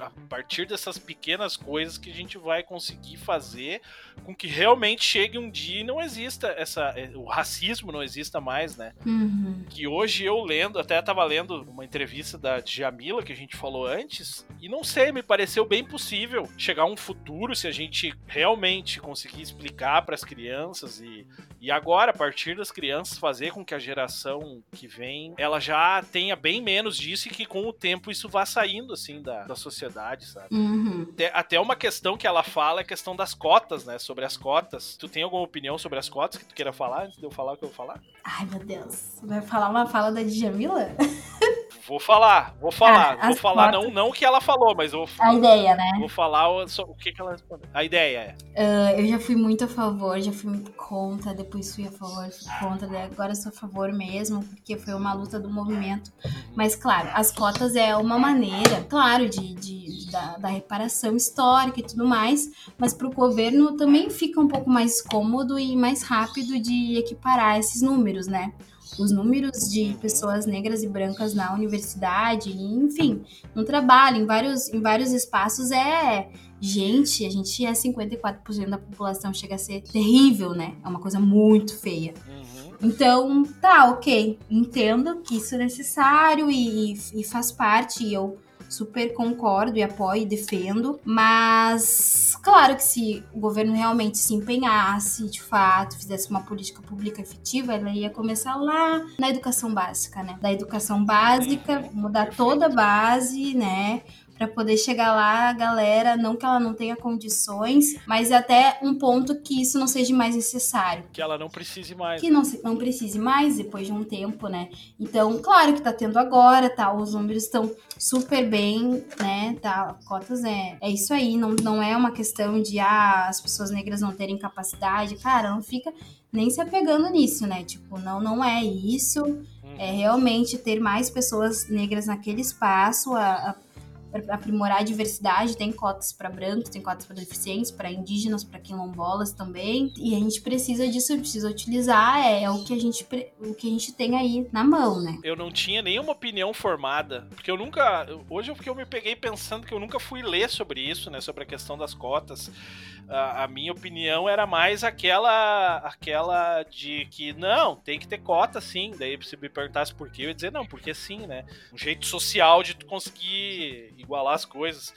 A partir dessas pequenas coisas que a gente vai conseguir fazer com que realmente chegue um dia e não exista essa. É, o racismo não exista mais, né? Uhum. Que hoje eu lendo, até tava lendo uma entrevista da Djamila que a gente falou antes, e não sei, me pareceu bem possível chegar um futuro se a gente realmente conseguir explicar para as crianças e, e agora, a partir das crianças, fazer com que a geração que vem ela já tenha bem menos disso e que com o tempo isso vá saindo assim da, da sociedade, sabe? Uhum. Até, até uma questão que ela fala é a questão das cotas, né? Sobre as cotas. Tu tem alguma opinião sobre as cotas que tu queira falar antes de eu falar o que eu vou falar? Ai, meu Deus. Vai falar uma fala da Djamila? Vou falar, vou falar, ah, vou falar não, não o que ela falou, mas vou A ideia, né? Vou falar o, o que, que ela respondeu. A ideia é. Uh, eu já fui muito a favor, já fui contra, depois fui a favor, fui contra, agora sou a favor mesmo, porque foi uma luta do movimento. Mas, claro, as cotas é uma maneira, claro, de, de, de da, da, reparação histórica e tudo mais, mas para o governo também fica um pouco mais cômodo e mais rápido de equiparar esses números, né? Os números de pessoas negras e brancas na universidade, enfim, no trabalho, em vários, em vários espaços é. Gente, a gente é 54% da população, chega a ser terrível, né? É uma coisa muito feia. Uhum. Então, tá, ok. Entendo que isso é necessário e, e faz parte. E eu super concordo e apoio e defendo, mas claro que se o governo realmente se empenhasse, de fato, fizesse uma política pública efetiva, ela ia começar lá na educação básica, né? Da educação básica, mudar toda a base, né? Para poder chegar lá, a galera, não que ela não tenha condições, mas até um ponto que isso não seja mais necessário. Que ela não precise mais. Que não, não precise mais depois de um tempo, né? Então, claro que tá tendo agora, tá? Os números estão super bem, né? Tá, cotas é, é isso aí, não, não é uma questão de ah, as pessoas negras não terem capacidade, cara, não fica nem se apegando nisso, né? Tipo, não, não é isso. É uhum. realmente ter mais pessoas negras naquele espaço, a, a aprimorar a diversidade, tem cotas para brancos, tem cotas para deficientes, para indígenas, para quilombolas também. E a gente precisa disso, precisa utilizar, é, é, o que a gente o que a gente tem aí na mão, né? Eu não tinha nenhuma opinião formada, porque eu nunca, hoje eu, eu me peguei pensando que eu nunca fui ler sobre isso, né, sobre a questão das cotas a, a, minha opinião era mais aquela aquela de que não, tem que ter cota sim. Daí se me perguntasse por quê, eu ia dizer não, porque sim, né? Um jeito social de tu conseguir igualar as coisas.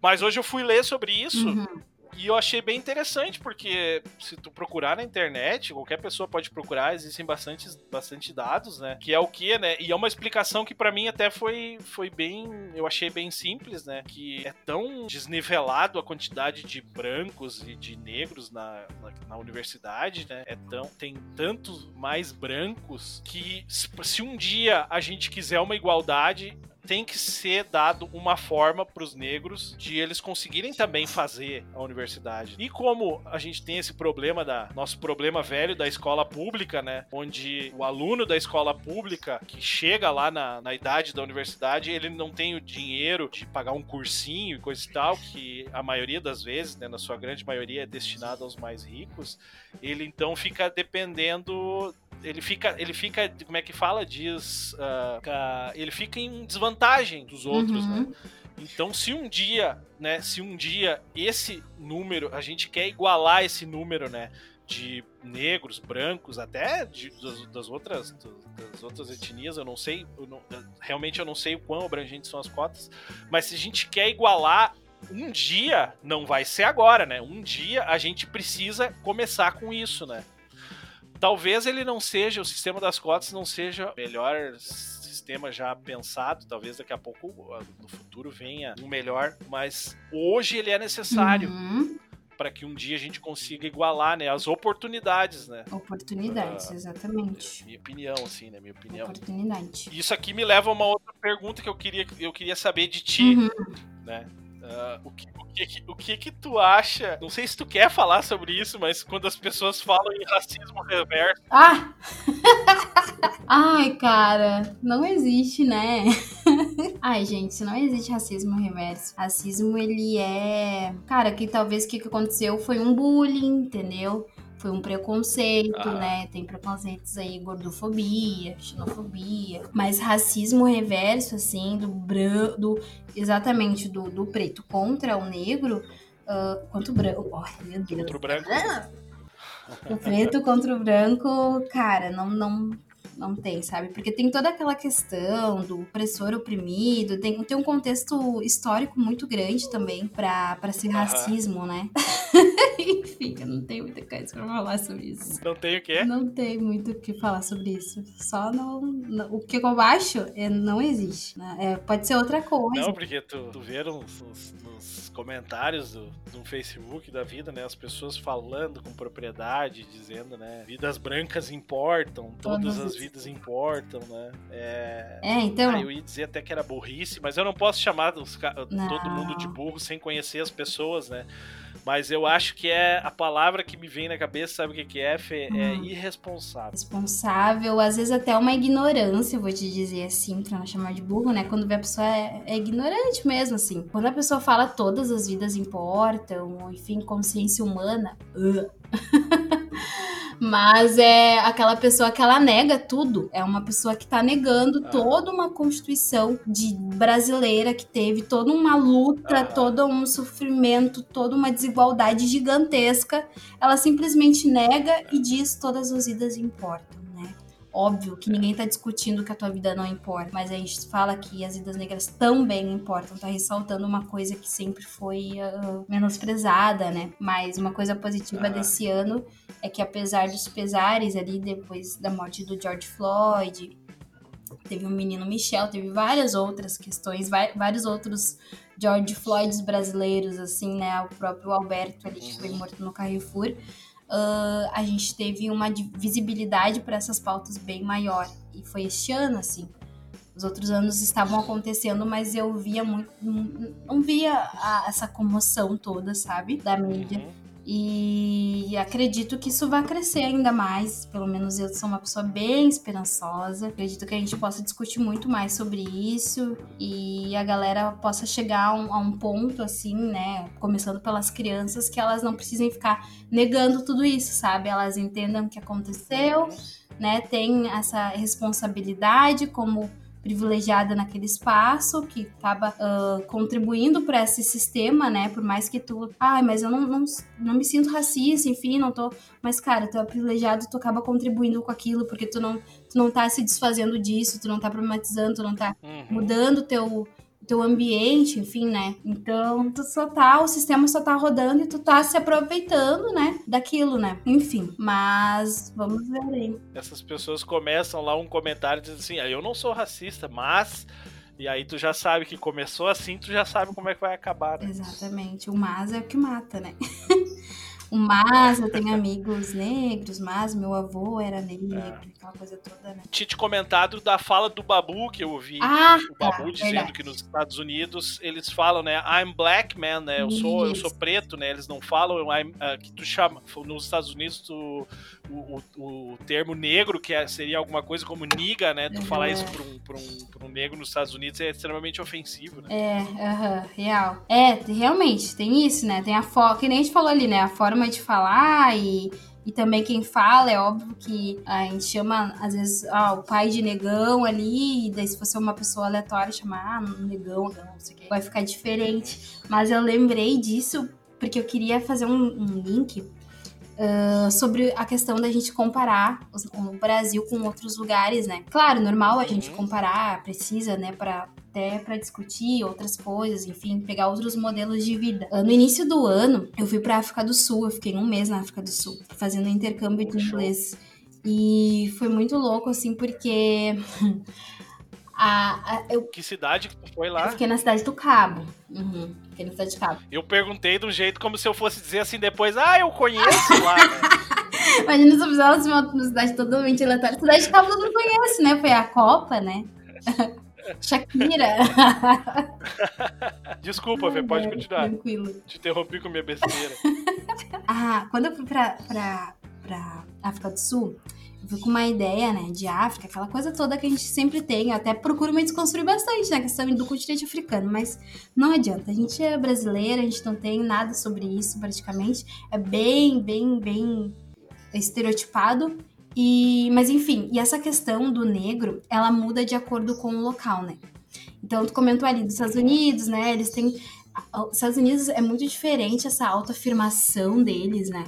Mas hoje eu fui ler sobre isso. Uhum. E eu achei bem interessante, porque se tu procurar na internet, qualquer pessoa pode procurar, existem bastante, bastante dados, né? Que é o que, né? E é uma explicação que para mim até foi, foi bem. Eu achei bem simples, né? Que é tão desnivelado a quantidade de brancos e de negros na, na, na universidade, né? É tão, tem tantos mais brancos que se um dia a gente quiser uma igualdade, tem que ser dado uma forma para os negros de eles conseguirem também fazer a universidade. E como a gente tem esse problema da nosso problema velho da escola pública, né, onde o aluno da escola pública que chega lá na, na idade da universidade, ele não tem o dinheiro de pagar um cursinho e coisa e tal, que a maioria das vezes, né, na sua grande maioria é destinado aos mais ricos, ele então fica dependendo ele fica, ele fica, como é que fala? Diz, uh, ele fica em desvantagem dos outros, né? uhum. né? Então, se um dia, né, se um dia esse número, a gente quer igualar esse número, né, de negros, brancos, até de, das, das, outras das outras etnias, eu não sei, eu não, realmente eu não sei o quão abrangentes são as cotas, mas se a gente quer igualar um dia, não vai ser agora, né? Um dia a gente precisa começar com isso, né? Talvez ele não seja, o sistema das cotas não seja o melhor sistema já pensado, talvez daqui a pouco, no futuro, venha um melhor, mas hoje ele é necessário. Uhum. Para que um dia a gente consiga igualar, né? As oportunidades, né? Oportunidades, exatamente. Minha opinião, assim, né? Minha opinião. Oportunidade. Isso aqui me leva a uma outra pergunta que eu queria, eu queria saber de ti, uhum. né? Uh, o, que, o, que, o que que tu acha? Não sei se tu quer falar sobre isso, mas quando as pessoas falam em racismo reverso. Ah! Ai, cara, não existe, né? Ai, gente, não existe racismo reverso. Racismo, ele é. Cara, que talvez o que aconteceu foi um bullying, entendeu? Foi um preconceito, ah. né? Tem preconceitos aí, gordofobia, xenofobia, mas racismo reverso, assim, do branco, do, exatamente do, do preto contra o negro, uh, contra o branco. Oh, meu Deus. Contra o branco. o preto contra o branco, cara, não, não, não tem, sabe? Porque tem toda aquela questão do opressor oprimido, tem, tem um contexto histórico muito grande também para ser racismo, né? Enfim, eu não tenho muita coisa pra falar sobre isso. Não tem o quê? Não tem muito o que falar sobre isso. Só no o que eu acho é, não existe. Né? É, pode ser outra coisa. Não, porque tu, tu vê nos, nos comentários do, do Facebook da vida, né? As pessoas falando com propriedade, dizendo, né? Vidas brancas importam, todas as vidas importam, né? É, é então. Ah, eu ia dizer até que era burrice, mas eu não posso chamar os, todo mundo de burro sem conhecer as pessoas, né? Mas eu acho que é a palavra que me vem na cabeça, sabe o que, que é, Fê? É hum. irresponsável. Responsável, às vezes até uma ignorância, vou te dizer assim, pra não chamar de burro, né? Quando vê a pessoa é, é ignorante mesmo, assim. Quando a pessoa fala todas as vidas importam, enfim, consciência humana. Uh. Mas é aquela pessoa que ela nega tudo. É uma pessoa que tá negando ah. toda uma constituição de brasileira que teve toda uma luta, ah. todo um sofrimento, toda uma desigualdade gigantesca. Ela simplesmente nega e diz todas as vidas importam? Óbvio que ninguém tá discutindo que a tua vida não importa, mas a gente fala que as vidas negras também importam, tá ressaltando uma coisa que sempre foi uh, menosprezada, né? Mas uma coisa positiva ah. desse ano é que apesar dos pesares ali depois da morte do George Floyd, teve o menino Michel, teve várias outras questões, vários outros George Floyds brasileiros, assim, né? O próprio Alberto ali, que foi morto no Carrefour. Uh, a gente teve uma visibilidade para essas pautas bem maior. E foi este ano, assim. Os outros anos estavam acontecendo, mas eu via muito. Não, via a, essa comoção toda, sabe? Da mídia. Uhum. E acredito que isso vai crescer ainda mais. Pelo menos eu sou uma pessoa bem esperançosa. Acredito que a gente possa discutir muito mais sobre isso e a galera possa chegar a um, a um ponto assim, né? Começando pelas crianças, que elas não precisem ficar negando tudo isso, sabe? Elas entendam o que aconteceu, né? Tem essa responsabilidade como privilegiada naquele espaço, que acaba uh, contribuindo para esse sistema, né? Por mais que tu, ai, ah, mas eu não, não, não me sinto racista, enfim, não tô. Mas, cara, tu é privilegiado, tu acaba contribuindo com aquilo, porque tu não, tu não tá se desfazendo disso, tu não tá problematizando, tu não tá uhum. mudando teu teu ambiente, enfim, né? Então, tu só tá, o sistema só tá rodando e tu tá se aproveitando, né, daquilo, né? Enfim, mas vamos ver aí. Essas pessoas começam lá um comentário dizendo assim: ah, "Eu não sou racista, mas e aí tu já sabe que começou assim, tu já sabe como é que vai acabar. Né? Exatamente. O mas é o que mata, né? Mas, eu tenho amigos negros, mas meu avô era negro, é. aquela coisa toda, né? Tinha te comentado da fala do Babu que eu ouvi. Ah, o Babu tá, dizendo verdade. que nos Estados Unidos eles falam, né? I'm black man, né? Eu sou, eu sou preto, né? Eles não falam I'm, uh, que tu chama. Nos Estados Unidos, tu, o, o, o termo negro, que é, seria alguma coisa como niga, né? Tu uhum. falar isso pra um, pra, um, pra um negro nos Estados Unidos é extremamente ofensivo, né? É, uh -huh, real. É, realmente, tem isso, né? Tem a forma, que nem a gente falou ali, né? A forma de falar e, e também quem fala, é óbvio que a gente chama, às vezes, o pai de negão ali, e daí se você é uma pessoa aleatória, chamar ah, negão, não sei o que, vai ficar diferente. Mas eu lembrei disso porque eu queria fazer um, um link Uh, sobre a questão da gente comparar o Brasil com outros lugares, né? Claro, normal a gente uhum. comparar, precisa, né, para até para discutir outras coisas, enfim, pegar outros modelos de vida. No início do ano, eu fui para África do Sul, eu fiquei um mês na África do Sul, fazendo intercâmbio de inglês. E foi muito louco, assim, porque A, a, eu, que cidade que foi lá? Eu fiquei na cidade do Cabo. Uhum, fiquei na cidade do Cabo. Eu perguntei de um jeito como se eu fosse dizer assim depois, ah, eu conheço lá, né? Imagina se eu fizesse uma, cidade totalmente aleatória. Cidade de Cabo todo mundo conhece, né? Foi a Copa, né? Shakira. Desculpa, Fê, pode continuar. Tranquilo. Te interrompi com minha besteira. ah, quando eu fui pra, pra, pra África do Sul, com uma ideia, né, de África, aquela coisa toda que a gente sempre tem. Eu até procuro me desconstruir bastante, né, a questão do continente africano, mas não adianta. A gente é brasileira, a gente não tem nada sobre isso praticamente. É bem, bem, bem estereotipado. E, mas enfim, e essa questão do negro, ela muda de acordo com o local, né? Então, tu comentou ali dos Estados Unidos, né? Eles têm. Os Estados Unidos é muito diferente essa autoafirmação deles, né?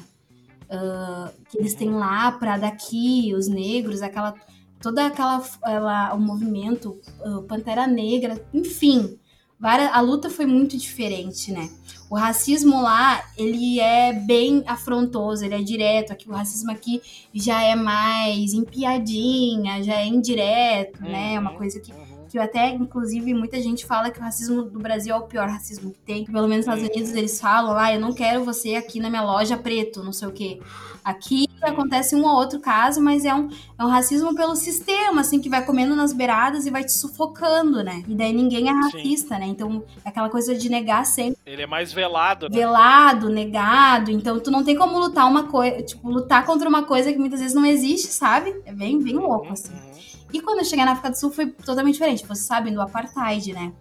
Uh, que eles têm lá para daqui, os negros, aquela toda aquela ela, o movimento uh, Pantera Negra, enfim, várias, a luta foi muito diferente, né? O racismo lá, ele é bem afrontoso, ele é direto. Aqui, o racismo aqui já é mais em piadinha, já é indireto, uhum, né? É uma uhum, coisa que uhum que até, inclusive, muita gente fala que o racismo do Brasil é o pior racismo que tem. Que pelo menos nos Estados Unidos eles falam, ah, eu não quero você aqui na minha loja preto, não sei o quê. Aqui acontece um ou outro caso, mas é um, é um racismo pelo sistema, assim, que vai comendo nas beiradas e vai te sufocando, né? E daí ninguém é racista, Sim. né? Então, é aquela coisa de negar sempre. Ele é mais velado, né? Velado, negado. Então, tu não tem como lutar uma coisa, tipo, lutar contra uma coisa que muitas vezes não existe, sabe? É bem, bem louco, uhum, assim. Uhum. E quando eu cheguei na África do Sul foi totalmente diferente. Você sabe, do apartheid, né?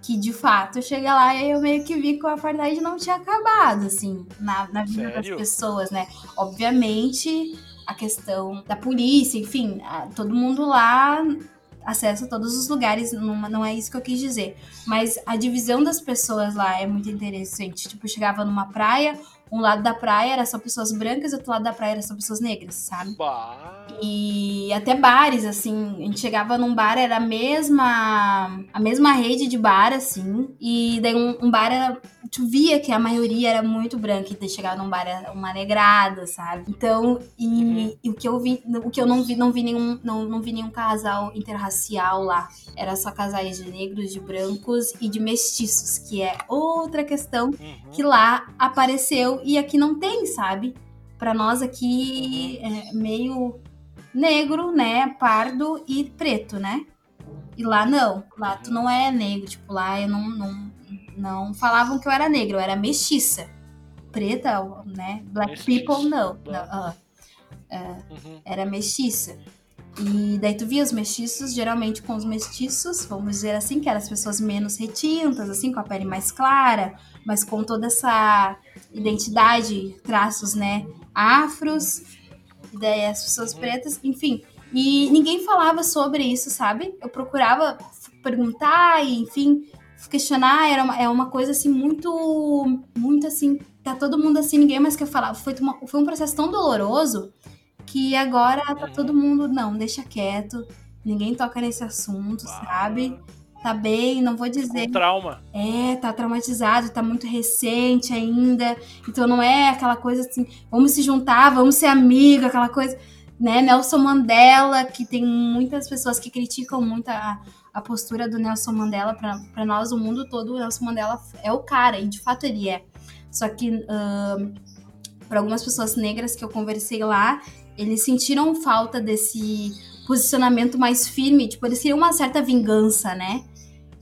Que de fato eu cheguei lá e eu meio que vi que o apartheid não tinha acabado, assim, na, na vida Sério? das pessoas, né? Obviamente, a questão da polícia, enfim, todo mundo lá acesso a todos os lugares, não, não é isso que eu quis dizer. Mas a divisão das pessoas lá é muito interessante. Tipo, chegava numa praia, um lado da praia era só pessoas brancas, outro lado da praia era só pessoas negras, sabe? Bah. E até bares, assim, a gente chegava num bar, era a mesma a mesma rede de bar, assim, e daí um, um bar era, tu via que a maioria era muito branca, e daí chegava num bar era uma negrada, sabe? Então, e, Uhum. e o que eu vi, o que eu não vi, não vi nenhum, não, não vi nenhum casal interracial lá. Era só casais de negros, de brancos e de mestiços, que é outra questão Uhum. que lá apareceu e aqui não tem, sabe? Pra nós aqui é meio negro, né? Pardo e preto, né? E lá não. Lá tu não é negro. Tipo, lá eu não, não, não falavam que eu era negro, eu era mestiça. Preta, né? Black Mestiça. people, não. Bom. não ah, Uhum. era mestiça. E daí tu via os mestiços, geralmente com os mestiços, vamos dizer assim, que eram as pessoas menos retintas, assim, com a pele mais clara, mas com toda essa identidade, traços, né, afros, daí as pessoas pretas, enfim. E ninguém falava sobre isso, sabe? Eu procurava perguntar e, enfim, questionar, era uma, é uma coisa assim muito, muito assim, tá todo mundo assim, ninguém mais quer falar. Foi, uma- foi um processo tão doloroso que agora tá Uhum. todo mundo, não, deixa quieto, ninguém toca nesse assunto, sabe? Tá bem, não vou dizer. Um trauma. É, tá traumatizado, tá muito recente ainda. Então não é aquela coisa assim, vamos se juntar, vamos ser amigo, aquela coisa, né? Nelson Mandela, que tem muitas pessoas que criticam muito a, a postura do Nelson Mandela pra pra nós, o mundo todo, o Nelson Mandela é o cara, e de fato ele é. Só que para algumas pessoas negras que eu conversei lá, eles sentiram falta desse posicionamento mais firme, tipo, eles queriam uma certa vingança, né?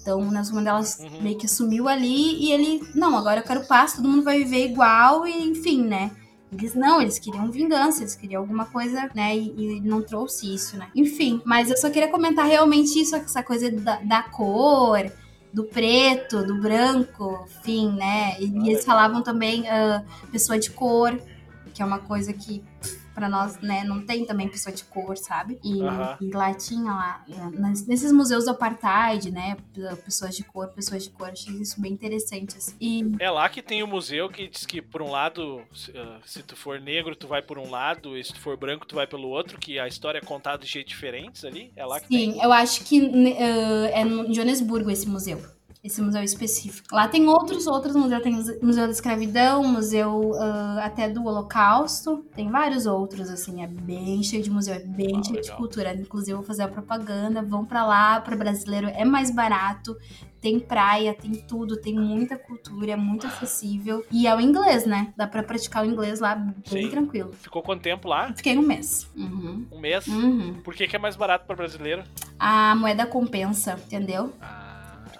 Então, o Nelson Mandela Uhum. meio que assumiu ali e ele, não, agora eu quero paz, todo mundo vai viver igual e enfim, né? Eles não, eles queriam vingança, eles queriam alguma coisa, né? E, e ele não trouxe isso, né? Enfim, mas eu só queria comentar realmente isso, essa coisa da, da cor, do preto, do branco, enfim, né? E, e eles falavam também ah, pessoa de cor, que é uma coisa que pff, pra nós, né, não tem também pessoa de cor, sabe? E, Aham. e lá tinha lá, nas- nesses museus do apartheid, né, pessoas de cor, pessoas de cor, achei isso bem interessante, assim. E É lá que tem o museu que diz que por um lado, se, ah, se tu for negro, tu vai por um lado, e se tu for branco, tu vai pelo outro, que a história é contada de jeitos diferentes ali. É lá que sim, tem. eu acho que eh, é em Joanesburgo esse museu. Esse museu específico. Lá tem outros, outros museus. Tem o Museu da Escravidão, Museu ah, até do Holocausto. Tem vários outros, assim. É bem cheio de museu, é bem Ah, cheio de legal. cultura. Inclusive, eu vou fazer a propaganda. Vão pra lá, para brasileiro é mais barato. Tem praia, tem tudo, tem muita cultura, é muito acessível. E é o inglês, né? Dá pra praticar o inglês lá bem Sim. tranquilo. Ficou quanto tempo lá? Fiquei um mês. Uhum. Um mês? Uhum. Por que, que é mais barato para brasileiro? A moeda compensa, entendeu? Ah,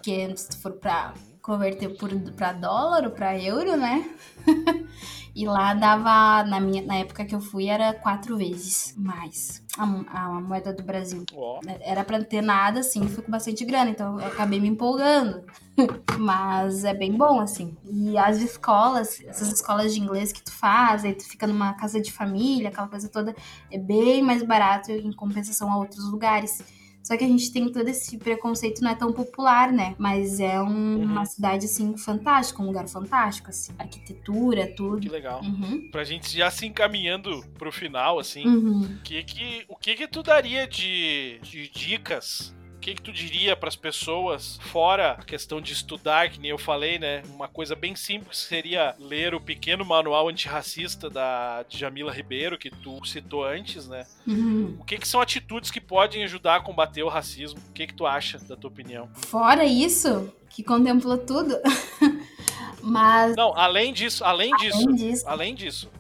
Porque se tu for pra converter por, pra dólar ou pra euro, né? e lá dava, na, minha, na época que eu fui, era quatro vezes mais a, a moeda do Brasil. ó. Era pra não ter nada, assim, fui com bastante grana, então eu acabei me empolgando. Mas é bem bom, assim. E as escolas, essas escolas de inglês que tu faz, aí tu fica numa casa de família, aquela coisa toda, é bem mais barato em compensação a outros lugares. Só que a gente tem todo esse preconceito, não é tão popular, né? Mas é um- uma cidade, assim, fantástica, um lugar fantástico, assim. Arquitetura, tudo. Que legal. Uhum. Pra gente já se encaminhando pro final, assim, Uhum. que que, o que que tu daria de, de dicas? O que que tu diria pras pessoas, fora a questão de estudar, que nem eu falei, né? Uma coisa bem simples seria ler o pequeno manual antirracista da Jamila Ribeiro, que tu citou antes, né? Uhum. O que que são atitudes que podem ajudar a combater o racismo? O que que tu acha, da tua opinião? Fora isso, que contemplou tudo. Mas, Não, além disso, além disso, além disso, além disso.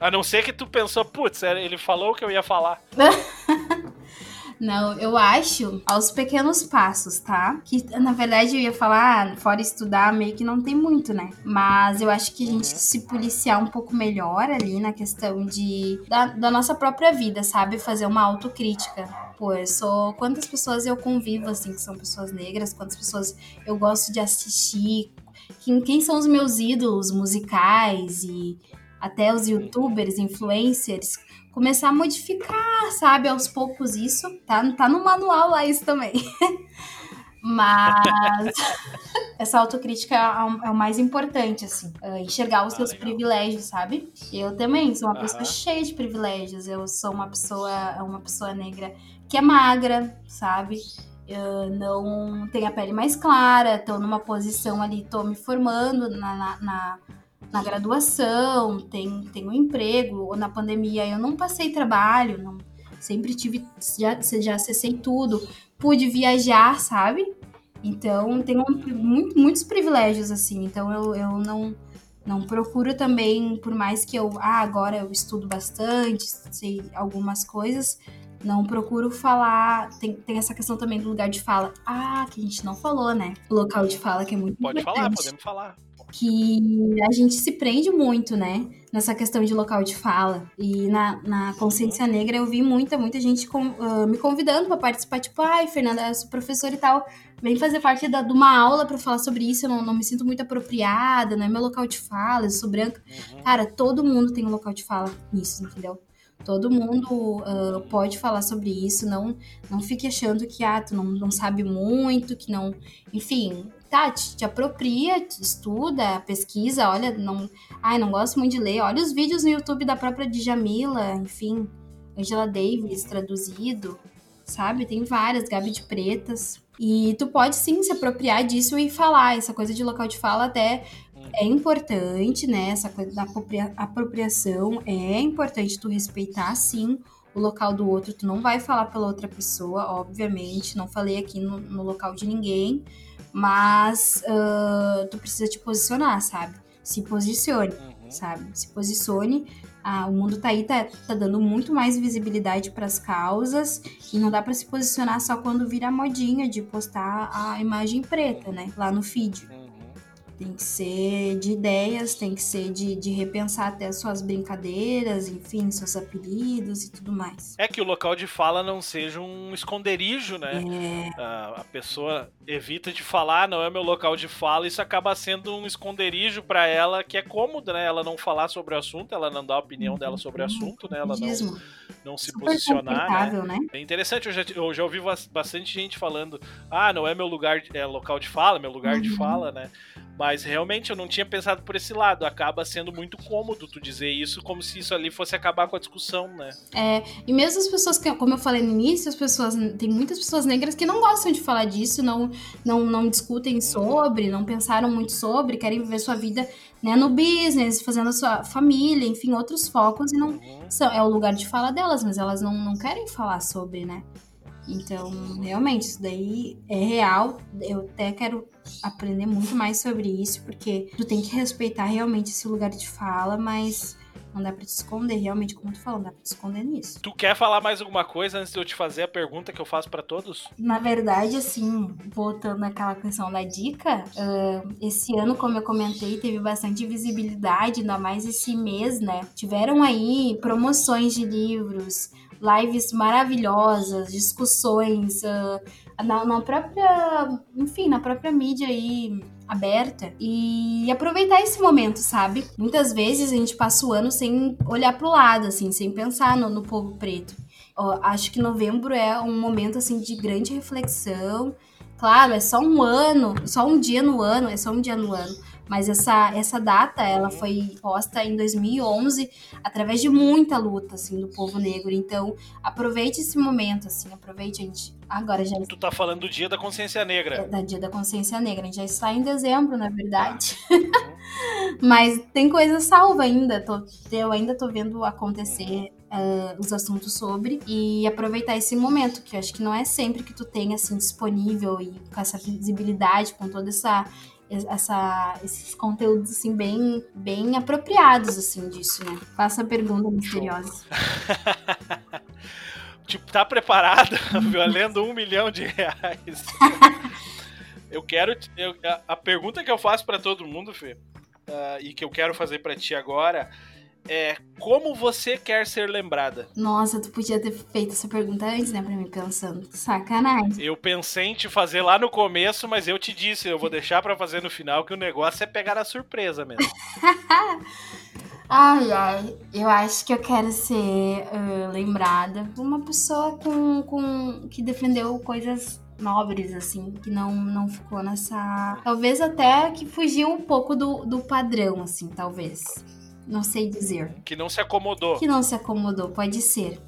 A não ser que tu pensou, putz, ele falou o que eu ia falar. Não, eu acho aos pequenos passos, tá? Que na verdade eu ia falar, ah, fora estudar, meio que não tem muito, né? Mas eu acho que a gente se policiar um pouco melhor ali na questão de da, da nossa própria vida, sabe? Fazer uma autocrítica. Pô, eu sou. Quantas pessoas eu convivo, assim, que são pessoas negras, quantas pessoas eu gosto de assistir, quem, quem são os meus ídolos musicais e até os youtubers, influencers, começar a modificar, sabe, aos poucos isso. Tá, tá no manual lá isso também. Mas essa autocrítica é, é o mais importante, assim. Uh, enxergar os ah, seus legal. privilégios, sabe? Eu também sou uma uhum. pessoa cheia de privilégios. Eu sou uma pessoa, uma pessoa negra que é magra, sabe? Uh, não tenho a pele mais clara, tô numa posição ali, tô me formando na, na, na, na graduação, tenho, tenho um emprego, ou na pandemia eu não passei trabalho, não, sempre tive, já, já acessei tudo, pude viajar, sabe? Então, tenho muito, muitos privilégios, assim. Então, eu, eu não, não procuro também, por mais que eu, ah, agora eu estudo bastante, sei algumas coisas, não procuro falar. Tem, tem essa questão também do lugar de fala. Ah, que a gente não falou, né? O local de fala que é muito Pode importante. falar, podemos falar que a gente se prende muito, né? Nessa questão de local de fala. E na, na consciência negra eu vi muita, muita gente com, uh, me convidando para participar, tipo, ai, Fernanda, eu sou professora e tal, vem fazer parte da, de uma aula para falar sobre isso, eu não, não, me sinto muito apropriada, não é meu local de fala, eu sou branca. Uhum. Cara, todo mundo tem um local de fala nisso, entendeu? Todo mundo uh, pode falar sobre isso, não não fique achando que ah, tu não, não sabe muito, que não. Enfim, tá, te, te apropria, te estuda, pesquisa, olha, não. Ai, não gosto muito de ler. Olha os vídeos no YouTube da própria Djamila, enfim, Angela Davis traduzido, sabe? Tem várias, Gabi de Pretas. E tu pode sim se apropriar disso e falar. Essa coisa de local de fala até é importante, né? Essa coisa da apropriação é importante tu respeitar, sim, o local do outro. Tu não vai falar pela outra pessoa, obviamente. Não falei aqui no, no local de ninguém, mas uh, tu precisa te posicionar, sabe? Se posicione, uhum. sabe? Se posicione. Ah, o mundo tá aí, tá, tá dando muito mais visibilidade para as causas e não dá para se posicionar só quando vira modinha de postar a imagem preta, né? Lá no feed. Uhum. Tem que ser de ideias, tem que ser de, de repensar até suas brincadeiras, enfim, seus apelidos e tudo mais. É que o local de fala não seja um esconderijo, né? É. A, a pessoa evita de falar, não é meu local de fala, isso acaba sendo um esconderijo para ela que é cômodo, né? Ela não falar sobre o assunto, ela não dar a opinião dela sobre o assunto, né? Ela não, não se Super posicionar. Né? né? É interessante, eu já, eu já ouvi bastante gente falando, ah, não é meu lugar, é local de fala, meu lugar uhum. de fala, né? Mas realmente eu não tinha pensado por esse lado. Acaba sendo muito cômodo tu dizer isso, como se isso ali fosse acabar com a discussão, né? É, e mesmo as pessoas que, como eu falei no início, as pessoas. Tem muitas pessoas negras que não gostam de falar disso, não, não, não discutem sobre, não pensaram muito sobre, querem viver sua vida né, no business, fazendo a sua família, enfim, outros focos, e não. São, é o lugar de fala delas, mas elas não, não querem falar sobre, né? Então, realmente, isso daí é real. Eu até quero aprender muito mais sobre isso, porque tu tem que respeitar realmente esse lugar de fala, mas não dá pra te esconder, realmente, como tu falou, não dá pra te esconder nisso. Tu quer falar mais alguma coisa antes de eu te fazer a pergunta que eu faço para todos? Na verdade, assim, voltando naquela questão da dica, uh, esse ano, como eu comentei, teve bastante visibilidade, ainda mais esse mês, né? Tiveram aí promoções de livros, lives maravilhosas, discussões uh, na, na, própria, enfim, na própria mídia aí aberta e aproveitar esse momento, sabe? Muitas vezes a gente passa o ano sem olhar pro lado, assim, sem pensar no, no povo preto. Uh, acho que novembro é um momento assim de grande reflexão. Claro, é só um ano, só um dia no ano, é só um dia no ano mas essa, essa data, ela foi posta em 2011 através de muita luta, assim, do povo negro. Então, aproveite esse momento, assim, aproveite, a gente... Agora já... Tu tá falando do Dia da Consciência Negra. É, da Dia da Consciência Negra. A gente já está em dezembro, na verdade. Ah. mas tem coisa salva ainda. Tô, eu ainda tô vendo acontecer Uh, os assuntos sobre e aproveitar esse momento, que eu acho que não é sempre que tu tem assim disponível e com essa visibilidade, com toda essa essa, esses conteúdos assim bem, bem apropriados assim disso, né? Faça a pergunta misteriosa. tipo, tá preparada? Valendo um milhão de reais. eu quero. Eu, a, a, pergunta que eu faço para todo mundo, Fê, uh, e que eu quero fazer para ti agora é como você quer ser lembrada? Nossa, tu podia ter feito essa pergunta antes, né, pra mim pensando. Sacanagem. Eu pensei em te fazer lá no começo, mas eu te disse, eu vou deixar para fazer no final que o negócio é pegar a surpresa mesmo. Ai, ai, eu acho que eu quero ser uh, lembrada por uma pessoa com, com, que defendeu coisas nobres, assim, que não, não ficou nessa. Talvez até que fugiu um pouco do, do padrão, assim, talvez. Não sei dizer. Que não se acomodou. Que não se acomodou, pode ser.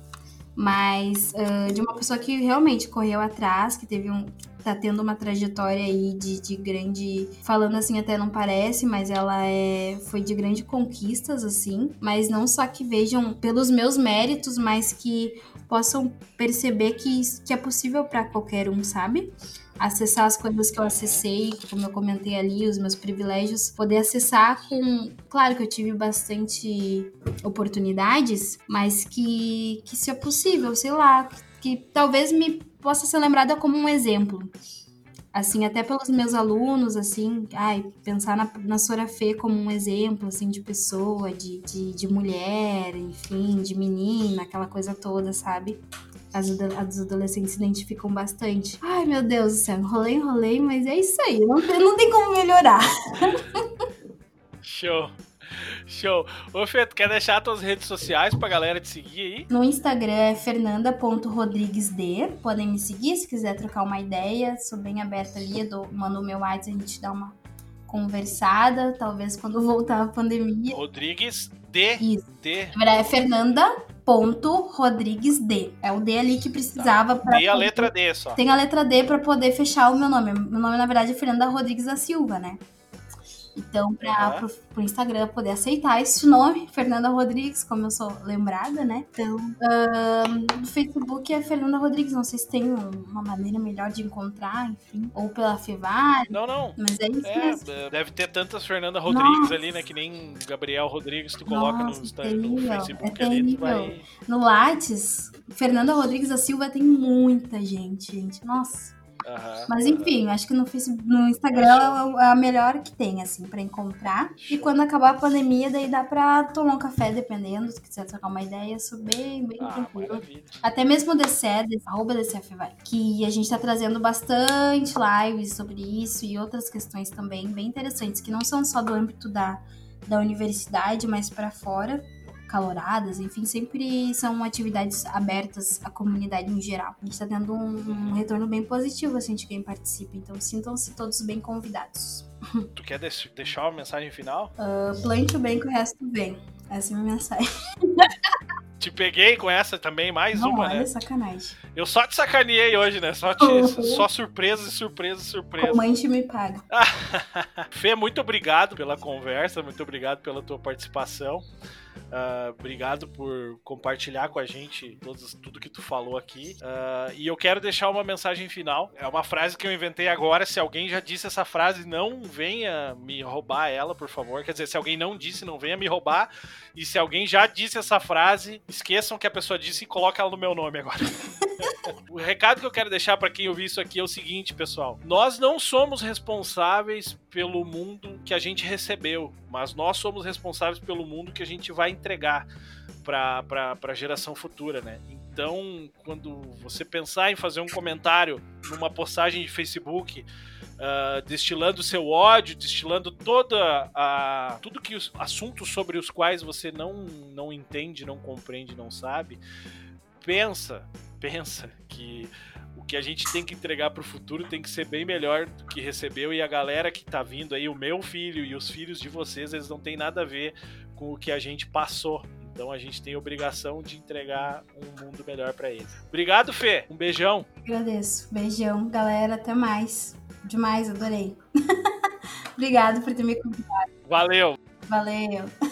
Mas uh, de uma pessoa que realmente correu atrás, que teve um tá tendo uma trajetória aí de, de grande. Falando assim, até não parece, mas ela é foi de grande conquistas, assim. Mas não só que vejam pelos meus méritos, mas que possam perceber que, que é possível para qualquer um, sabe? acessar as coisas que eu acessei, como eu comentei ali, os meus privilégios, poder acessar com. Claro que eu tive bastante oportunidades, mas que, que se é possível, sei lá, que, que talvez me possa ser lembrada como um exemplo. Assim, até pelos meus alunos, assim, ai, pensar na, na Sora Fê como um exemplo, assim, de pessoa, de, de, de mulher, enfim, de menina, aquela coisa toda, sabe? As, as adolescentes se identificam bastante. Ai, meu Deus do céu, enrolei, enrolei, mas é isso aí, não tem, não tem como melhorar. Show. Show. Ô, Fê, tu quer deixar tuas redes sociais pra galera te seguir aí? No Instagram é fernanda.rodriguesd. Podem me seguir se quiser trocar uma ideia. Sou bem aberta ali. Dou, mando o meu WhatsApp, a gente dá uma conversada. Talvez quando voltar a pandemia. Rodrigues D. Isso. D. É Fernanda. Ponto Rodrigues D. É o D ali que precisava tá. para. a letra D só. Tem a letra D para poder fechar o meu nome. Meu nome, na verdade, é Fernanda Rodrigues da Silva, né? Então, para o Instagram poder aceitar esse nome, Fernanda Rodrigues, como eu sou lembrada, né? Então, uh, no Facebook é Fernanda Rodrigues. Não sei se tem uma maneira melhor de encontrar, enfim. Ou pela Fevar. Não, não. Mas é isso é, mesmo. Deve ter tantas Fernanda Rodrigues Nossa. ali, né? Que nem Gabriel Rodrigues, tu coloca Nossa, no, terrível. no Facebook é ali, vai... No Lattes, Fernanda Rodrigues da Silva tem muita gente, gente. Nossa. Uhum, Mas enfim, acho que no, Facebook, no Instagram é a melhor que tem, assim, para encontrar. E quando acabar a pandemia, daí dá pra tomar um café, dependendo, se quiser trocar uma ideia, sou bem, bem ah, tranquilo. Até mesmo o DCE, arroba DCF vai, que a gente tá trazendo bastante lives sobre isso e outras questões também bem interessantes, que não são só do âmbito da, da universidade, mas para fora caloradas, enfim, sempre são atividades abertas à comunidade em geral. A gente está tendo um, um, retorno bem positivo assim, de quem participa, então sintam-se todos bem convidados. Tu quer deixar uma mensagem final? Uh, plante o bem que o resto vem. Essa é a minha mensagem. Te peguei com essa também, mais Não, uma, olha, né? sacanagem. Eu só te sacaneei hoje, né? Só, te, uhum. só surpresa, surpresa, surpresa. Como a gente me paga. Fê, muito obrigado pela conversa, muito obrigado pela tua participação. Uh, obrigado por compartilhar com a gente todos, tudo que tu falou aqui. Uh, e eu quero deixar uma mensagem final. É uma frase que eu inventei agora. Se alguém já disse essa frase, não venha me roubar ela, por favor. Quer dizer, se alguém não disse, não venha me roubar. E se alguém já disse essa frase, esqueçam que a pessoa disse e coloca ela no meu nome agora. o recado que eu quero deixar para quem ouviu isso aqui é o seguinte, pessoal: nós não somos responsáveis pelo mundo que a gente recebeu, mas nós somos responsáveis pelo mundo que a gente vai entregar para a geração futura, né? Então, quando você pensar em fazer um comentário numa postagem de Facebook, uh, destilando seu ódio, destilando toda a tudo que os assuntos sobre os quais você não não entende, não compreende, não sabe, pensa pensa que que a gente tem que entregar para o futuro tem que ser bem melhor do que recebeu e a galera que tá vindo aí, o meu filho e os filhos de vocês, eles não tem nada a ver com o que a gente passou. Então a gente tem a obrigação de entregar um mundo melhor para eles. Obrigado, Fê. Um beijão. Agradeço. Beijão, galera. Até mais. Demais, adorei. Obrigado por ter me convidado. Valeu. Valeu.